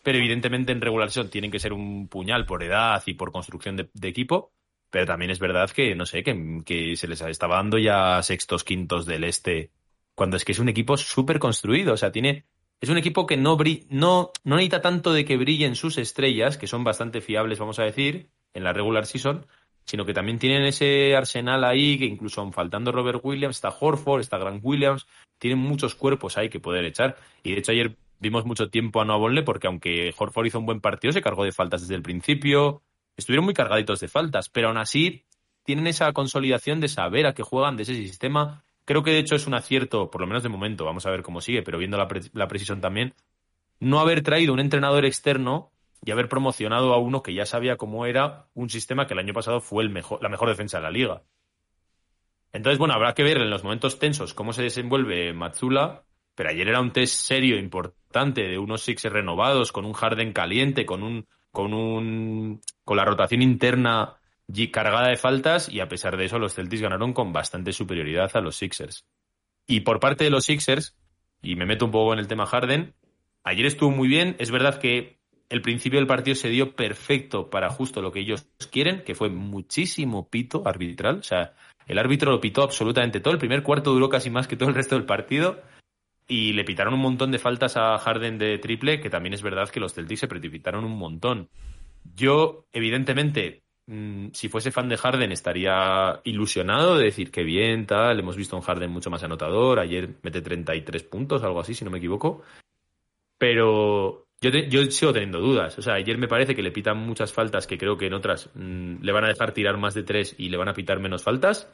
pero evidentemente en regular season tienen que ser un puñal por edad y por construcción de, de equipo. Pero también es verdad que, no sé, que, que se les estaba dando ya sextos, quintos del este, cuando es que es un equipo súper construido. O sea, tiene. Es un equipo que no, no, no necesita tanto de que brillen sus estrellas, que son bastante fiables, vamos a decir, en la regular season, sino que también tienen ese arsenal ahí, que incluso faltando Robert Williams, está Horford, está Grant Williams, tienen muchos cuerpos ahí que poder echar. Y de hecho ayer vimos mucho tiempo a Noah Vonleh porque aunque Horford hizo un buen partido, se cargó de faltas desde el principio, estuvieron muy cargaditos de faltas, pero aún así tienen esa consolidación de saber a qué juegan, de ese sistema. Creo que de hecho es un acierto, por lo menos de momento, vamos a ver cómo sigue, pero viendo la, pre- la precisión también, no haber traído un entrenador externo y haber promocionado a uno que ya sabía cómo era un sistema que el año pasado fue el mejor, la mejor defensa de la liga. Entonces, bueno, habrá que ver en los momentos tensos cómo se desenvuelve Matsula, pero ayer era un test serio, importante, de unos Sixers renovados, con un Harden caliente, con un, con un, con la rotación interna cargada de faltas, y a pesar de eso, los Celtics ganaron con bastante superioridad a los Sixers. Y por parte de los Sixers, y me meto un poco en el tema Harden, ayer estuvo muy bien, es verdad que el principio del partido se dio perfecto para justo lo que ellos quieren, que fue muchísimo pito arbitral. O sea, el árbitro lo pitó absolutamente todo. El primer cuarto duró casi más que todo el resto del partido. Y le pitaron un montón de faltas a Harden de triple, que también es verdad que los Celtics se precipitaron un montón. Yo, evidentemente, mm, si fuese fan de Harden, estaría ilusionado de decir que bien, tal. Hemos visto un Harden mucho más anotador. Ayer mete 33 puntos, algo así, si no me equivoco. Pero yo, yo sigo teniendo dudas. O sea, ayer me parece que le pitan muchas faltas que creo que en otras mm, le van a dejar tirar más de tres y le van a pitar menos faltas.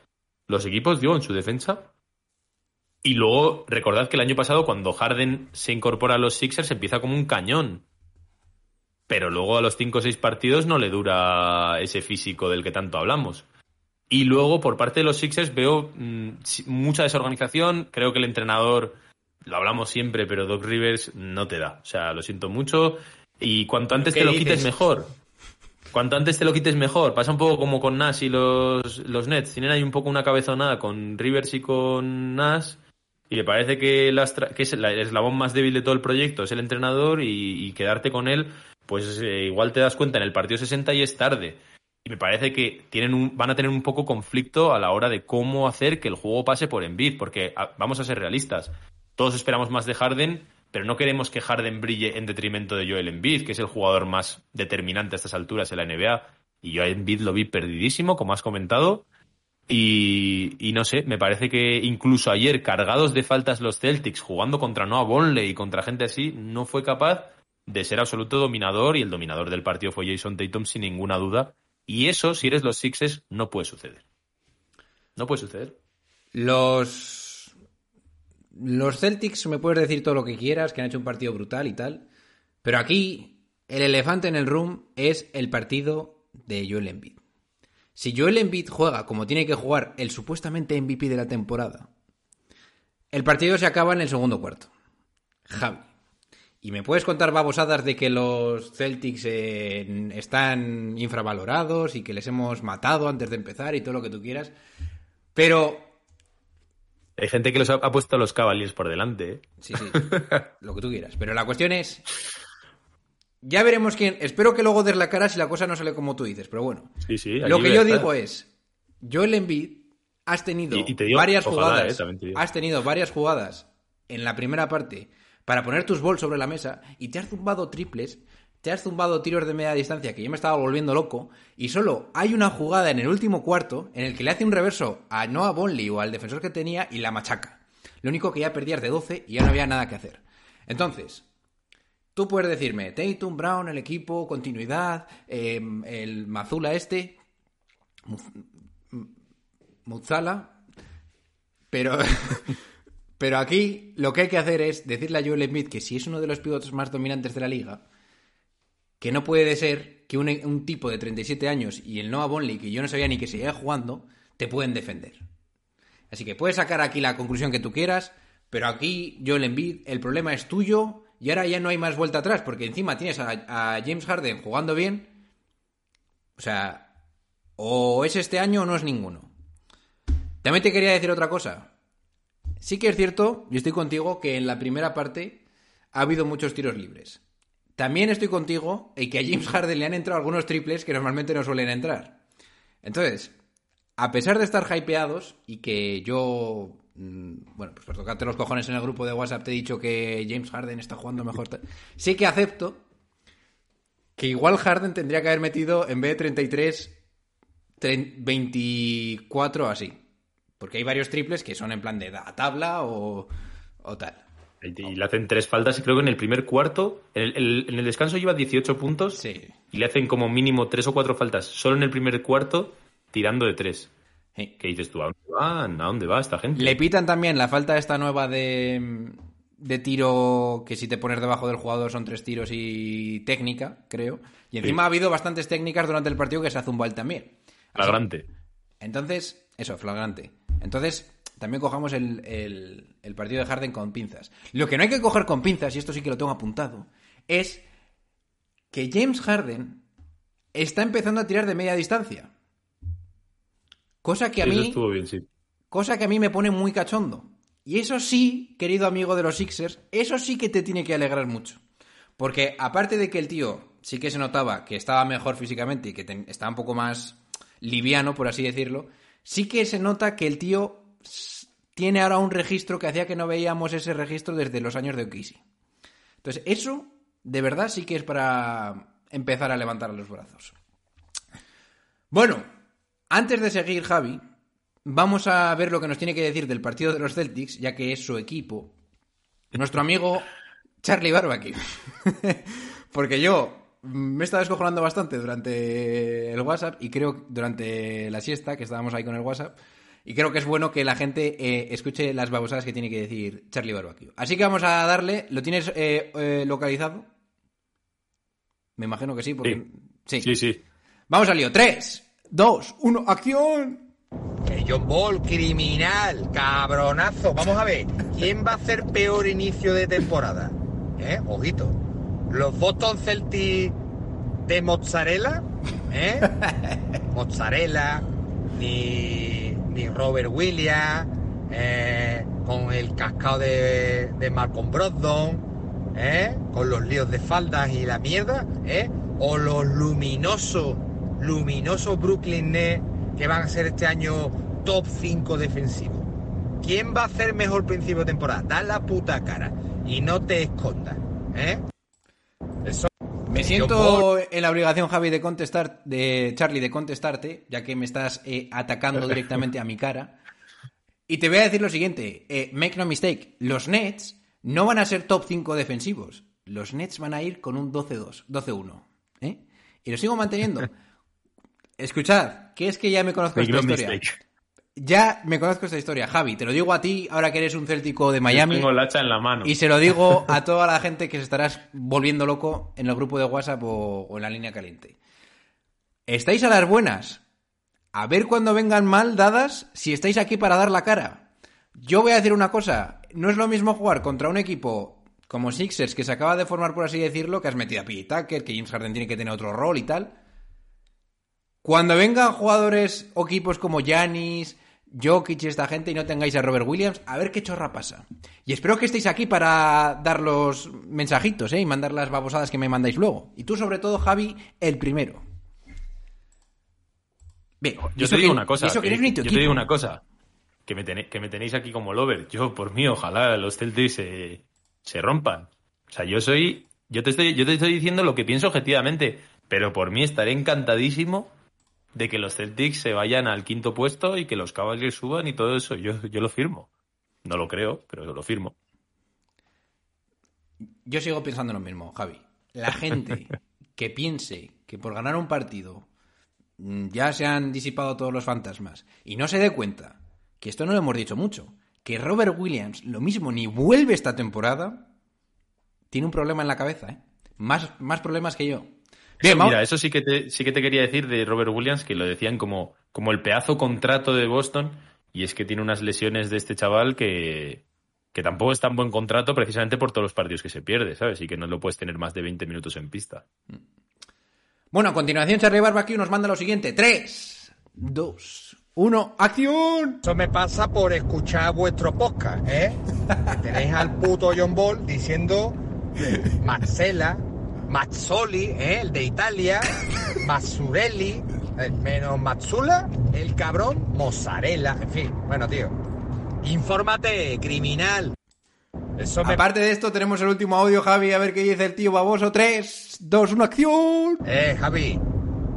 Los equipos, digo, en su defensa. Y luego, recordad que el año pasado, cuando Harden se incorpora a los Sixers, empieza como un cañón. Pero luego a los 5 o 6 partidos no le dura ese físico del que tanto hablamos. Y luego, por parte de los Sixers, veo mm, mucha desorganización. Creo que el entrenador, lo hablamos siempre, pero Doc Rivers no te da. O sea, lo siento mucho. Y cuanto antes ¿Qué te lo dices? quites, mejor. Cuanto antes te lo quites, mejor. Pasa un poco como con Nash y los, los Nets. Tienen ahí un poco una cabezonada con Rivers y con Nash. Y me parece que, que es el eslabón más débil de todo el proyecto es el entrenador y, quedarte con él, pues eh, igual te das cuenta en el partido 60 y es tarde. Y me parece que tienen un, van a tener un poco conflicto a la hora de cómo hacer que el juego pase por Embiid, porque vamos a ser realistas. Todos esperamos más de Harden, pero no queremos que Harden brille en detrimento de Joel Embiid, que es el jugador más determinante a estas alturas en la NBA. Y yo a Embiid lo vi perdidísimo, como has comentado. Y, no sé, me parece que incluso ayer, cargados de faltas los Celtics, jugando contra Noah Vonleh y contra gente así, no fue capaz de ser absoluto dominador y el dominador del partido fue Jason Tatum sin ninguna duda. Y eso, si eres los Sixers, no puede suceder. No puede suceder. Los. Los Celtics, me puedes decir todo lo que quieras, que han hecho un partido brutal y tal. Pero aquí, el elefante en el room es el partido de Joel Embiid. Si Joel Embiid juega como tiene que jugar el supuestamente MVP de la temporada, el partido se acaba en el segundo cuarto. Javi. Y me puedes contar babosadas de que los Celtics eh, están infravalorados y que les hemos matado antes de empezar y todo lo que tú quieras. Pero Hay gente que los ha, ha puesto a los Cavaliers por delante. ¿eh? Sí, sí, lo que tú quieras. Pero la cuestión es. Ya veremos quién. Espero que luego des la cara si la cosa no sale como tú dices, pero bueno. Sí, sí. Lo que yo digo es. Joel Embiid, has tenido Y- y te digo, varias ojalá, jugadas. eh, te has tenido varias jugadas en la primera parte para poner tus bols sobre la mesa y te has zumbado triples, te has zumbado tiros de media distancia que yo me estaba volviendo loco y solo hay una jugada en el último cuarto en el que le hace un reverso a Noah Bonley o al defensor que tenía y la machaca. Lo único que ya perdías de 12 y ya no había nada que hacer. Entonces, tú puedes decirme, Tatum, Brown, el equipo, continuidad, eh, el Mazula este, Muz- Muzala, pero, Pero aquí lo que hay que hacer es decirle a Joel Embiid que si es uno de los pivotes más dominantes de la liga, que no puede ser que un, un tipo de 37 años y el Noah Bonley, que yo no sabía ni que seguía jugando, te pueden defender. Así que puedes sacar aquí la conclusión que tú quieras, pero aquí Joel Embiid, el problema es tuyo y ahora ya no hay más vuelta atrás, porque encima tienes a, James Harden jugando bien. O sea, o es este año o no es ninguno. También te quería decir otra cosa. Sí que es cierto, yo estoy contigo, que en la primera parte ha habido muchos tiros libres. También estoy contigo en que a James Harden le han entrado algunos triples que normalmente no suelen entrar. Entonces, a pesar de estar hypeados y que yo, bueno, pues por tocarte los cojones en el grupo de WhatsApp te he dicho que James Harden está jugando mejor, sí que acepto que igual Harden tendría que haber metido en vez de 33, tre- 24 así. Porque hay varios triples que son en plan de da- tabla o, o tal. Y le hacen tres faltas y creo que en el primer cuarto, en el, el- en el descanso lleva 18 puntos Sí. y le hacen como mínimo tres o cuatro faltas solo en el primer cuarto tirando de tres. ¿Qué dices tú? ¿A dónde van? ¿A dónde va esta gente? Le pitan también la falta esta nueva de, de tiro que si te pones debajo del jugador son tres tiros y técnica, creo. Y encima Sí. ha habido bastantes técnicas durante el partido que se ha zumbado él también. Así- Flagrante. Entonces, eso, flagrante. Entonces, también cojamos el, el- el partido de Harden con pinzas. Lo que no hay que coger con pinzas, y esto sí que lo tengo apuntado, es que James Harden está empezando a tirar de media distancia. Cosa que a mí estuvo bien, sí. Cosa que a mí me pone muy cachondo. Y eso sí, querido amigo de los Sixers, eso sí que te tiene que alegrar mucho. Porque aparte de que el tío sí que se notaba que estaba mejor físicamente y que estaba un poco más liviano, por así decirlo, sí que se nota que el tío tiene ahora un registro que hacía que no veíamos ese registro desde los años de Okisi. Entonces, eso de verdad sí que es para empezar a levantar los brazos. Bueno, antes de seguir, Javi, vamos a ver lo que nos tiene que decir del partido de los Celtics, ya que es su equipo. Nuestro amigo Charlie Barbecue. Porque yo me he estado descojonando bastante durante el WhatsApp y creo durante la siesta, que estábamos ahí con el WhatsApp, y creo que es bueno que la gente eh, escuche las babosadas que tiene que decir Charlie Barbecue. Así que vamos a darle. ¿Lo tienes eh, eh, localizado? Me imagino que sí, porque. Sí, sí. Vamos al lío. 3, 2, 1, acción. John Ball, criminal, cabronazo. Vamos a ver, ¿quién va a hacer peor inicio de temporada? ¿Eh? Ojito. ¿Los Boston Celtics de mozzarella? ¿Eh? mozzarella, ni, ni Robert Williams, eh, con el cascado de, de Malcolm Brogdon, ¿eh? Con los líos de faldas y la mierda, ¿eh? O los luminosos, luminosos Brooklyn Nets que van a ser este año top 5 defensivo. ¿Quién va a hacer mejor principio de temporada? Da la puta cara y no te escondas, ¿eh? Eso. Me siento en la obligación, Javi, de contestar, de Charlie, de contestarte, ya que me estás eh, atacando directamente a mi cara. Y te voy a decir lo siguiente, eh, make no mistake, los Nets no van a ser top 5 defensivos. Los Nets van a ir con un 12-2, 12-1. ¿eh? Y lo sigo manteniendo. Escuchad, que es que ya me conozco Make esta historia. mistake. Ya me conozco esta historia, Javi. Te lo digo a ti, ahora que eres un céltico de Miami. Tengo el hacha en la mano. Y se lo digo a toda la gente que se estarás volviendo loco en el grupo de WhatsApp o, o en la línea caliente. ¿Estáis a las buenas? A ver cuando vengan mal dadas si estáis aquí para dar la cara. Yo voy a decir una cosa. No es lo mismo jugar contra un equipo como Sixers que se acaba de formar, por así decirlo, que has metido a P. Tucker, que James Harden tiene que tener otro rol y tal. Cuando vengan jugadores o equipos como Giannis, Jokic y esta gente y no tengáis a Robert Williams, a ver qué chorra pasa. Y espero que estéis aquí para dar los mensajitos ¿eh? y mandar las babosadas que me mandáis luego. Y tú, sobre todo, Javi, el primero. Bien, Yo te digo que- una cosa. eso que eres tu yo te digo una cosa. Que me, tenéis, que me tenéis aquí como lover. Yo, por mí, ojalá los Celtics se, se rompan. O sea, yo soy. Yo te, estoy, yo te estoy diciendo lo que pienso objetivamente. Pero por mí estaré encantadísimo de que los Celtics se vayan al quinto puesto y que los Cavaliers suban y todo eso. Yo, yo lo firmo. No lo creo, pero lo firmo. Yo sigo pensando lo mismo, Javi. La gente que piense que por ganar un partido mm, ya se han disipado todos los fantasmas y no se dé cuenta que esto no lo hemos dicho mucho, que Robert Williams lo mismo ni vuelve esta temporada, tiene un problema en la cabeza, ¿eh? Más, más problemas que yo. Bien, Mira, eso sí que, te, sí que te quería decir de Robert Williams, que lo decían como, como el pedazo contrato de Boston, y es que tiene unas lesiones de este chaval que, que tampoco es tan buen contrato precisamente por todos los partidos que se pierde, ¿sabes? Y que no lo puedes tener más de 20 minutos en pista. Bueno, a continuación Charlie Barbecue nos manda lo siguiente. 3, 2, 1, ¡acción! Eso me pasa por escuchar vuestro podcast, ¿eh? Que tenéis al puto John Ball diciendo Marcela, Mazzoli, ¿eh? El de Italia, Mazzurelli, eh, menos Mazzula, el cabrón, Mozzarella, en fin. Bueno, tío. Infórmate, criminal. Eso me Aparte de esto, tenemos el último audio, Javi, a ver qué dice el tío baboso. 3, 2, 1, ¡acción! Eh, Javi,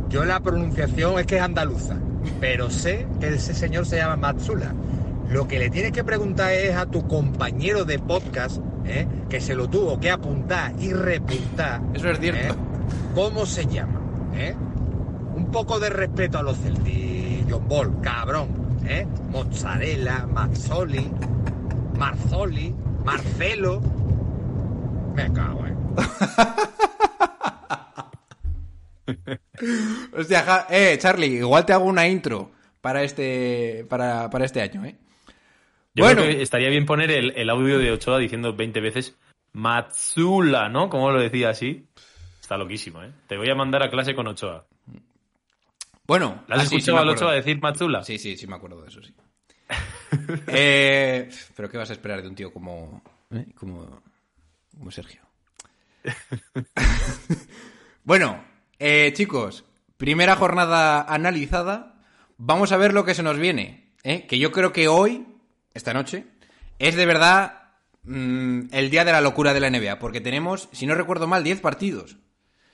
yo la pronunciación es que es andaluza, pero sé que ese señor se llama Matsula. Lo que le tienes que preguntar es a tu compañero de podcast, ¿eh? que se lo tuvo que apuntar y repuntar. Eso es cierto. ¿eh? ¿Cómo se llama? ¿eh? Un poco de respeto a los celtis, John Ball, cabrón. ¿eh? Mozzarella, Mazzoli, Marzoli, Marcelo. Me cago, ¿eh? Hostia, Ja- eh, Charlie, igual te hago una intro para este, para, para este año, ¿eh? Yo Bueno. creo que estaría bien poner el, el audio de Ochoa diciendo 20 veces Matsula, ¿no? Como lo decía así. Está loquísimo, ¿eh? Te voy a mandar a clase con Ochoa. Bueno, ¿La has ah, sí, sí, escuchado al. Ochoa decir Matsula? Sí, sí, sí, me acuerdo de eso, sí. Eh, pero ¿qué vas a esperar de un tío como, eh, como, como Sergio? bueno, eh, chicos, primera jornada analizada. Vamos a ver lo que se nos viene. ¿eh? Que yo creo que hoy, esta noche, es de verdad mm, el día de la locura de la NBA. Porque tenemos, si no recuerdo mal, 10 partidos.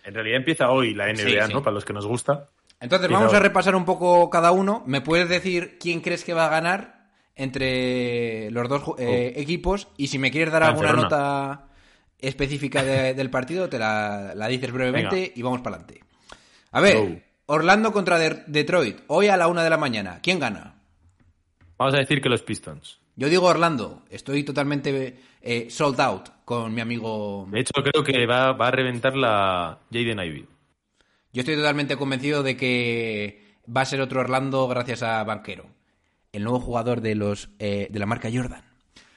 En realidad empieza hoy la NBA, Sí, sí. ¿no? Para los que nos gusta. Entonces vamos a repasar un poco cada uno. ¿Me puedes decir quién crees que va a ganar entre los dos eh, equipos? Y si me quieres dar alguna nota específica de- del partido, te la, la dices brevemente Venga. y vamos para adelante. A ver. Orlando contra De- Detroit, hoy a la una de la mañana. ¿Quién gana? Vamos a decir que los Pistons. Yo digo Orlando, estoy totalmente eh, sold out con mi amigo. De hecho, creo que va, va a reventar la Jaden Ivy. Yo estoy totalmente convencido de que va a ser otro Orlando gracias a Banquero, el nuevo jugador de los eh, de la marca Jordan.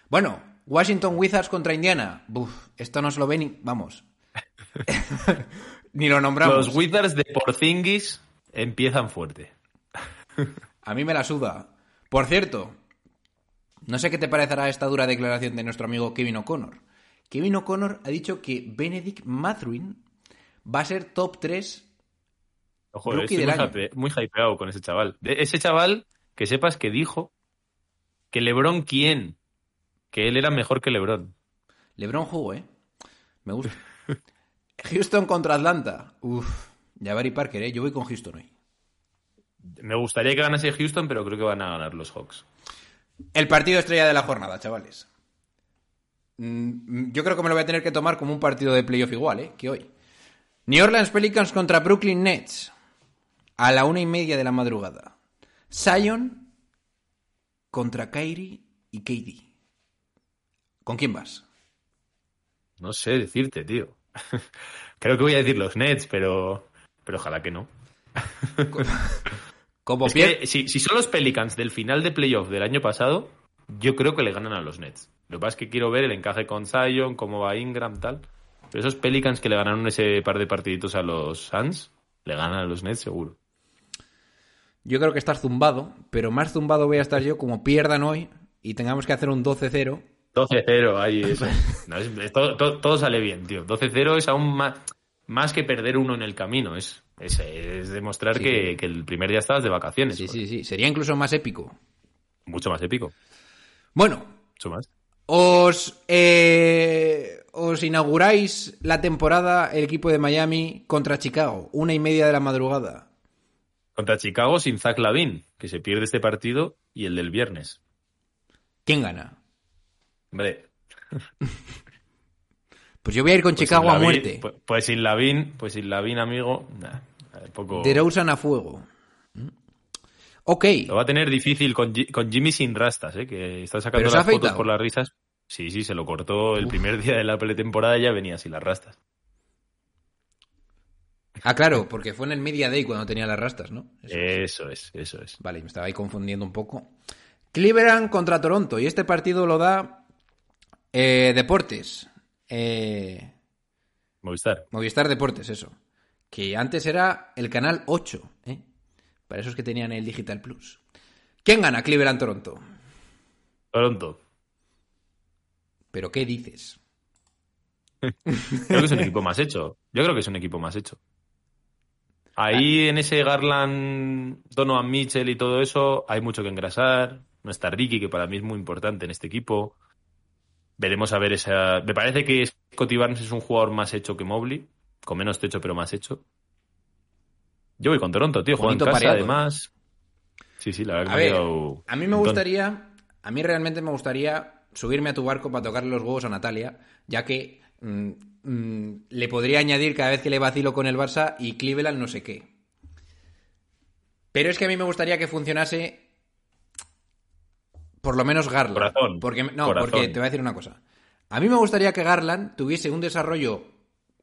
Bueno, Washington Wizards contra Indiana. Buf, esto no se lo ve ni. Vamos. ni lo nombramos. Los Wizards de Porzingis empiezan fuerte. A mí me la suda. Por cierto, no sé qué te parecerá esta dura declaración de nuestro amigo Kevin O'Connor. Kevin O'Connor ha dicho que Benedict Mathurin va a ser top 3 Ojo, Rookie estoy del muy, año. hype- muy hypeado con ese chaval. De- ese chaval, que sepas que dijo que LeBron quién, que él era mejor que LeBron. LeBron jugó, ¿eh? Me gusta. Houston contra Atlanta. Uf, Jabari Parker, ¿eh? Yo voy con Houston hoy. Me gustaría que ganase Houston, pero creo que van a ganar los Hawks. El partido estrella de la jornada, chavales. Mm, Yo creo que me lo voy a tener que tomar como un partido de playoff igual, ¿eh? Que hoy. New Orleans Pelicans contra Brooklyn Nets. A la una y media de la madrugada. Zion contra Kyrie y KD. ¿Con quién vas? No sé decirte, tío. creo que voy a decir los Nets, pero, pero ojalá que no. Como Es pier- que si, si son los Pelicans del final de playoff del año pasado, yo creo que le ganan a los Nets. Lo que pasa es que quiero ver el encaje con Zion, cómo va Ingram, tal. Pero esos Pelicans que le ganaron ese par de partiditos a los Suns, le ganan a los Nets seguro. Yo creo que estás zumbado, pero más zumbado voy a estar yo como pierdan hoy y tengamos que hacer un 12-0. 12-0, ahí eso. No, es- es- todo, todo- todo sale bien, tío. 12-0 es aún más, más que perder uno en el camino. Es, es, es demostrar Sí, que, sí. que el primer día estabas de vacaciones. Sí, sí, sí. Sería incluso más épico. Mucho más épico. Bueno, Mucho más. os, eh, os inauguráis la temporada el equipo de Miami contra Chicago. Una y media de la madrugada. Contra Chicago sin Zach Lavin, que se pierde este partido y el del viernes. ¿Quién gana? Hombre, Pues yo voy a ir con pues Chicago a muerte. Pues, pues sin Lavin, pues sin Lavin, amigo, nah, poco... DeRozan a fuego. ¿Mm? Ok. Lo va a tener difícil con, con Jimmy sin rastas, ¿eh? que está sacando ¿Pero se ha las fotos afeitado? por las risas. Sí, sí, se lo cortó el primer día de la pretemporada y ya venía así las rastas. Ah, claro, porque fue en el Media Day cuando tenía las rastas, ¿no? Eso. Eso es, eso es. Vale, me estaba ahí confundiendo un poco. Cleveland contra Toronto. Y este partido lo da eh, Deportes. Eh, Movistar. Movistar Deportes, eso. Que antes era el canal 8, ¿eh? Para esos que tenían el Digital Plus. ¿Quién gana Cleveland-Toronto? Toronto. ¿Pero qué dices? Creo que es un equipo más hecho. Yo creo que es un equipo más hecho. Ahí en ese Garland, Donovan Mitchell y todo eso, hay mucho que engrasar. No está Ricky, que para mí es muy importante en este equipo. Veremos a ver esa. Me parece que Scotty Barnes es un jugador más hecho que Mobley, con menos techo, pero más hecho. Yo voy con Toronto, tío. Juega en casa, pareado. además. Sí, sí, la verdad que A me ha ver, quedado a mí me gustaría, a mí realmente me gustaría subirme a tu barco para tocarle los huevos a Natalia, ya que mm, mm, le podría añadir cada vez que le vacilo con el Barça y Cleveland no sé qué. Pero es que a mí me gustaría que funcionase por lo menos Garland. Corazón. Porque, no, Corazón. porque te voy a decir una cosa. A mí me gustaría que Garland tuviese un desarrollo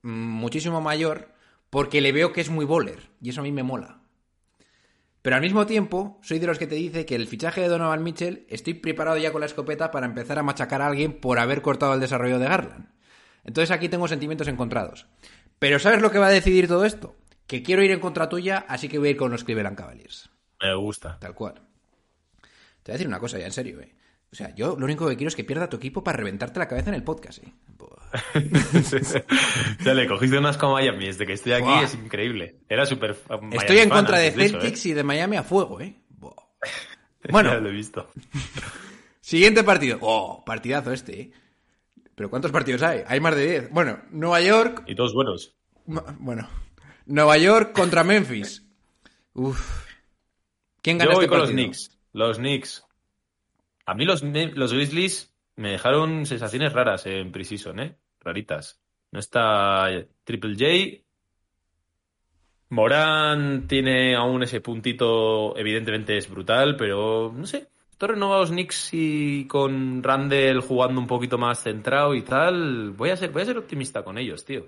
muchísimo mayor porque le veo que es muy bowler y eso a mí me mola. Pero al mismo tiempo, soy de los que te dice que el fichaje de Donovan Mitchell estoy preparado ya con la escopeta para empezar a machacar a alguien por haber cortado el desarrollo de Garland. Entonces aquí tengo sentimientos encontrados. Pero ¿sabes lo que va a decidir todo esto? Que quiero ir en contra tuya, así que voy a ir con los Cleveland Cavaliers. Me gusta. Tal cual. Te voy a decir una cosa ya, en serio, eh. O sea, yo lo único que quiero es que pierda tu equipo para reventarte la cabeza en el podcast, eh. Ya le cogiste unas como Miami. Desde que estoy aquí Buah. es increíble. Era súper. Miami Estoy en contra de eso, Celtics ¿eh? y de Miami a fuego, eh. Buah. Ya Bueno, lo he visto. Siguiente partido. Oh, partidazo este, ¿eh? Pero ¿cuántos partidos hay? Hay más de 10. Bueno, Nueva York. Y todos buenos. Bueno, Nueva York contra Memphis. Uf. ¿Quién gana Yo voy este con los partido? Knicks. Los Knicks. A mí los, los Grizzlies me dejaron sensaciones raras en Precision, ¿eh? Raritas. No está Triple J. Morán tiene aún ese puntito, evidentemente es brutal, pero no sé. Estos renovados Knicks y con Randall jugando un poquito más centrado y tal, voy a ser, voy a ser optimista con ellos, tío.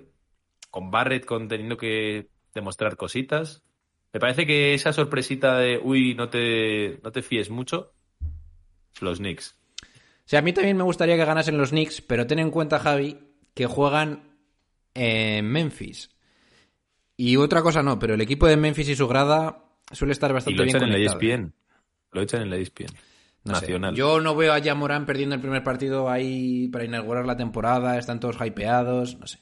Con Barrett con teniendo que demostrar cositas. Me parece que esa sorpresita de, uy, no te, no te fíes mucho, los Knicks. O sea, a mí también me gustaría que ganasen los Knicks, pero ten en cuenta, Javi, que juegan en Memphis. Y otra cosa no, pero el equipo de Memphis y su grada suele estar Y bastante lo bien echan en la E conectado. ESPN. Lo echan en la E ESPN. No sé. Nacional. Yo no veo a Yamorán perdiendo el primer partido ahí para inaugurar la temporada. Están todos hypeados. No sé.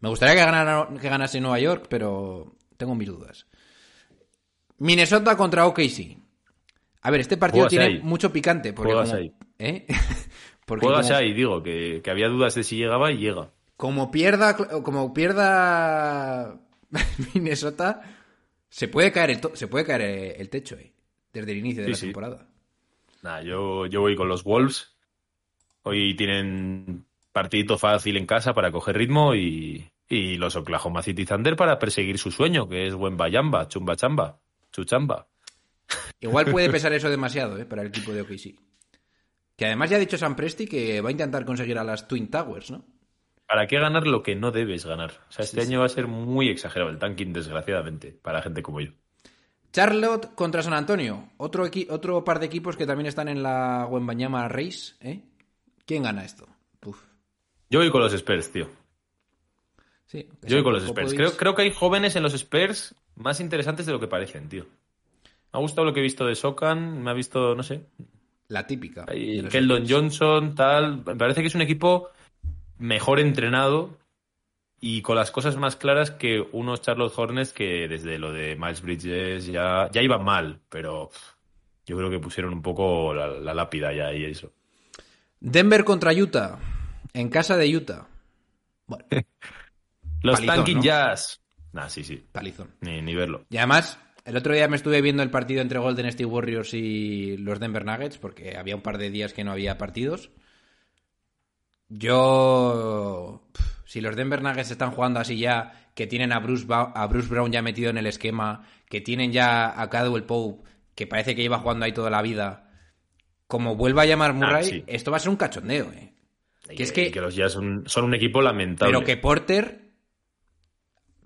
Me gustaría que, ganara, que ganase Nueva York, pero tengo mis dudas. Minnesota contra OKC. A ver, este partido tiene ahí. mucho picante. Porque Juegas como, ahí. ¿eh? porque Juegas como, ahí, digo, que, que había dudas de si llegaba y llega. como pierda, como pierda Minnesota, se puede caer el, se puede caer el techo eh, desde el inicio de Sí, la sí. temporada. Nada, yo, yo voy con los Wolves. Hoy tienen partidito fácil en casa para coger ritmo y, y los Oklahoma City Thunder para perseguir su sueño, que es buen bayamba, chumba chamba, chuchamba. Igual puede pesar eso demasiado ¿eh? para el equipo de OKC. Que además ya ha dicho Sam Presti que va a intentar conseguir a las Twin Towers, ¿no? ¿Para qué ganar lo que no debes ganar? O sea, este año va a ser muy exagerado el tanking, desgraciadamente, para gente como yo. Charlotte contra San Antonio. Otro, otro par de equipos que también están en la Wembanyama Race. ¿eh? ¿Quién gana esto? Uf. Yo voy con los Spurs, tío. Sí, Yo voy con los. Spurs. Creo, creo que hay jóvenes en los Spurs más interesantes de lo que parecen, tío. Me ha gustado lo que he visto de Sokan, me ha visto, no sé, La típica. los Keldon Spurs. Johnson, tal. Me parece que es un equipo mejor entrenado y con las cosas más claras que unos Charlotte Hornets que desde lo de Miles Bridges ya, ya iban mal, pero yo creo que pusieron un poco la, la lápida ya y eso. Denver contra Utah. En casa de Utah. Bueno, Los Palizón, Tanking ¿no? Jazz. Nah, sí, sí. palizón. Ni, ni verlo. Y además, el otro día me estuve viendo el partido entre Golden State Warriors y los Denver Nuggets, porque había un par de días que no había partidos. Yo. Si los Denver Nuggets están jugando así ya, que tienen a Bruce, Ba- a Bruce Brown ya metido en el esquema, que tienen ya a Cadwell Pope, que parece que lleva jugando ahí toda la vida, como vuelva a llamar Murray, sí. esto va a ser un cachondeo, ¿eh? Que es que, Y los Jazz son, son un equipo lamentable. pero que Porter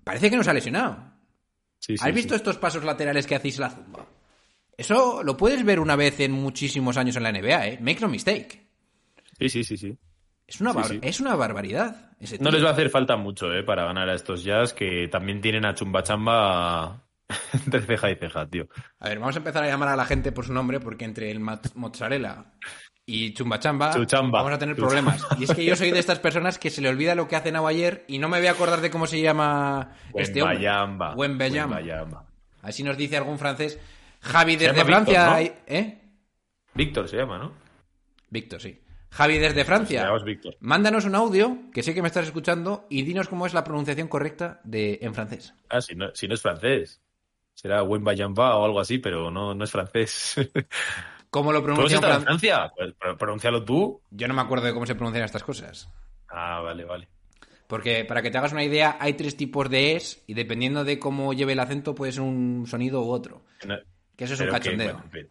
parece que no se ha lesionado. Sí, ¿Has sí. visto estos pasos laterales que hacéis la zumba? Eso lo puedes ver una vez en muchísimos años en la NBA, ¿eh? Make no mistake. Sí, sí, sí, sí. Es una, bar-. Es una barbaridad. ese No les va a hacer falta mucho, ¿eh? Para ganar a estos Jazz que también tienen a Chumba Chamba entre ceja y ceja, tío. A ver, vamos a empezar a llamar a la gente por su nombre porque entre el mozzarella y chumbachamba Chuchamba. vamos a tener Chuchamba. problemas. Y es que yo soy de estas personas que se le olvida lo que ha cenado ayer y no me voy a acordar de cómo se llama este hombre. Wembayamba. Wembayamba. Wembayamba. Así nos dice algún francés. Javi desde Francia. Víctor, ¿Eh? Víctor se llama, ¿no? Víctor, sí. Javi desde Francia. Llamaos Víctor. Mándanos un audio, que sé que me estás escuchando, y dinos cómo es la pronunciación correcta de en francés. Ah, si no, si no es francés. Será Wembayamba o algo así, pero no, no es francés. ¿Cómo lo ¿Tú has pronuncia en fran- Francia? Pues pro- pronúncialo tú. Yo no me acuerdo de cómo se pronuncian estas cosas. Ah, vale, vale. Porque para que te hagas una idea, hay tres tipos de es y dependiendo de cómo lleve el acento puede ser un sonido u otro. No- Que eso es un que, cachondeo. bueno,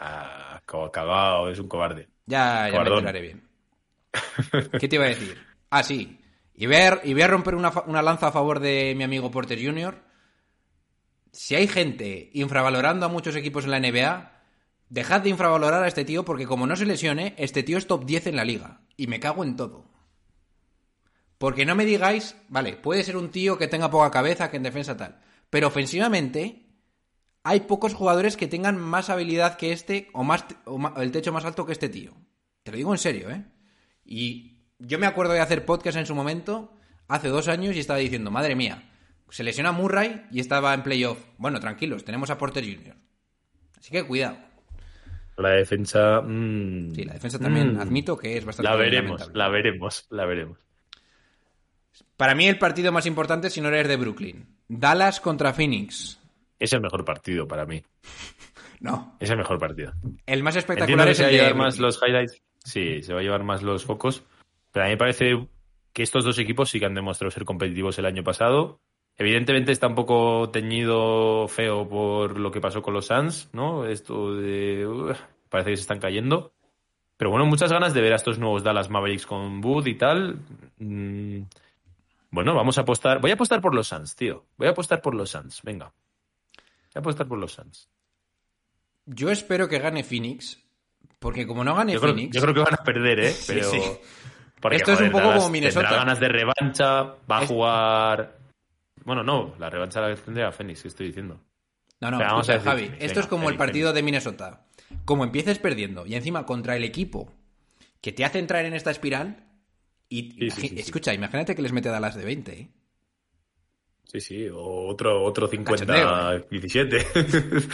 ah, cagao, es un cobarde. Ya, ya me enteraré bien. ¿Qué te iba a decir? Ah, sí. Y voy a, y voy a romper una, una lanza a favor de mi amigo Porter Jr. Si hay gente infravalorando a muchos equipos en la NBA, dejad de infravalorar a este tío porque como no se lesione, este tío es top 10 en la liga. Y me cago en todo. Porque no me digáis, vale, puede ser un tío que tenga poca cabeza, que en defensa tal. Pero ofensivamente, hay pocos jugadores que tengan más habilidad que este o más o el techo más alto que este tío. Te lo digo en serio, ¿eh? Y yo me acuerdo de hacer podcast en su momento, hace dos años, y estaba diciendo, madre mía, se lesiona Murray y estaba en playoff. Bueno, tranquilos, tenemos a Porter Jr. Así que cuidado. La defensa. mm, Sí, la defensa también mm, admito que es bastante La veremos, la veremos, la veremos. Para mí el partido más importante si no eres de Brooklyn. Dallas contra Phoenix. Es el mejor partido para mí. No, Es el mejor partido. el más espectacular es se va el a llevar más los highlights. Sí, se va a llevar más los focos. Pero a mí me parece que estos dos equipos sí que han demostrado ser competitivos el año pasado. Evidentemente está un poco teñido feo por lo que pasó con los Suns, ¿no? Esto de... uf, parece que se están cayendo. Pero bueno, muchas ganas de ver a estos nuevos Dallas Mavericks con Wood y tal. Mm, Bueno, vamos a apostar. Voy a apostar por los Suns, tío. Voy a apostar por los Suns. Venga. Voy a apostar por los Suns. Yo espero que gane Phoenix, porque como no gane Yo creo, Phoenix... yo creo que van a perder, ¿eh? Pero... sí. porque, Esto es un poco Dallas como Minnesota. Tendrá ganas de revancha, va a Es- jugar... Bueno, no, la revancha la tendría Phoenix, ¿qué estoy diciendo? No, no, Venga, vamos escucha, a decir Javi, esto es venga, como el partido de Minnesota. Como empieces perdiendo y encima contra el equipo que te hace entrar en esta espiral y Sí, sí, imagi- sí, sí. escucha, imagínate que les mete a Dallas de 20, ¿eh? Sí, sí, o otro, otro Cachondeo, 50-17.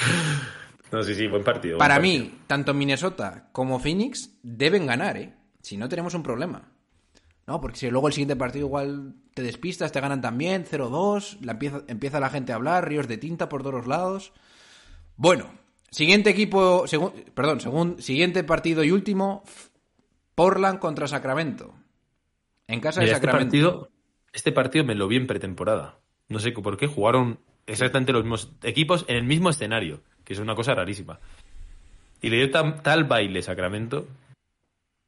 no, sí, sí, buen partido. buen Para partido. mí, tanto Minnesota como Phoenix deben ganar, ¿eh? Si no tenemos un problema. No, porque si luego el siguiente partido igual te despistas, te ganan también, 0-2, la empieza, empieza la gente a hablar, ríos de tinta por todos los lados. Bueno, siguiente equipo, segun- perdón, según, siguiente partido y último, Portland contra Sacramento. En casa Mira, de este Sacramento. partido, este partido me lo vi en pretemporada. No sé por qué jugaron exactamente los mismos equipos en el mismo escenario, que es una cosa rarísima. Y le dio tan- tal baile Sacramento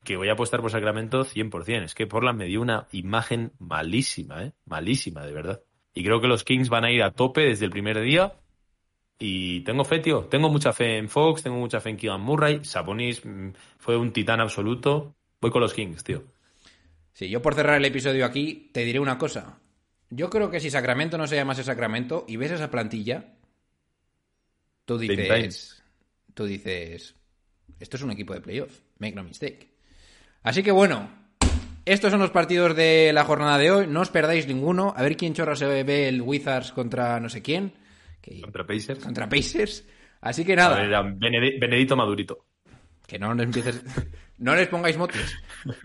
que voy a apostar por Sacramento 100%. Es que Portland me dio una imagen malísima, ¿eh? Malísima, de verdad. Y creo que los Kings van a ir a tope desde el primer día. Y tengo fe, tío. Tengo mucha fe en Fox, tengo mucha fe en Keegan Murray. Sabonis mm, fue un titán absoluto. Voy con los Kings, tío. Sí, yo por cerrar el episodio aquí te diré una cosa. Yo creo que si Sacramento no se llamase Sacramento y ves esa plantilla, tú dices, tú dices, esto es un equipo de playoff, make no mistake. Así que bueno, estos son los partidos de la jornada de hoy, no os perdáis ninguno, a ver quién chorra se ve el Wizards contra no sé quién, que- Contra Pacers. contra Pacers. Así que nada, ver, Benedito Madurito. que no les empieces. No les pongáis motes.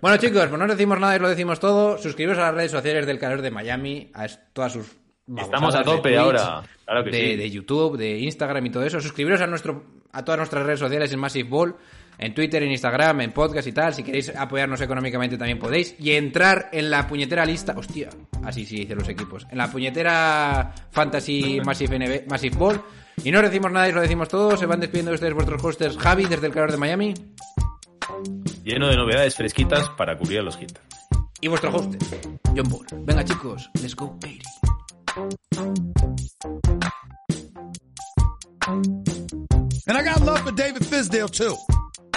Bueno, chicos, pues no os decimos nada y lo decimos todo. Suscribiros a las redes sociales del calor de Miami, a todas sus. Estamos a de tope Twitch, ahora. Claro que de, sí. de YouTube, de Instagram y todo eso. Suscribiros a nuestro a todas nuestras redes sociales en Massive Ball, en Twitter, en Instagram, en podcast y tal. Si queréis apoyarnos económicamente también podéis. Y entrar en la puñetera lista. Hostia, así sí dicen los equipos. En la puñetera Fantasy Massive, NB Massive Ball. Y no decimos nada y lo decimos todo. Se van despidiendo ustedes vuestros hosters. Javi, desde el calor de Miami. Lleno de novedades fresquitas para cubrir a los hits. Y vuestro hoster, John Paul. Venga, chicos, let's go 80. And I got love for David Fisdale too.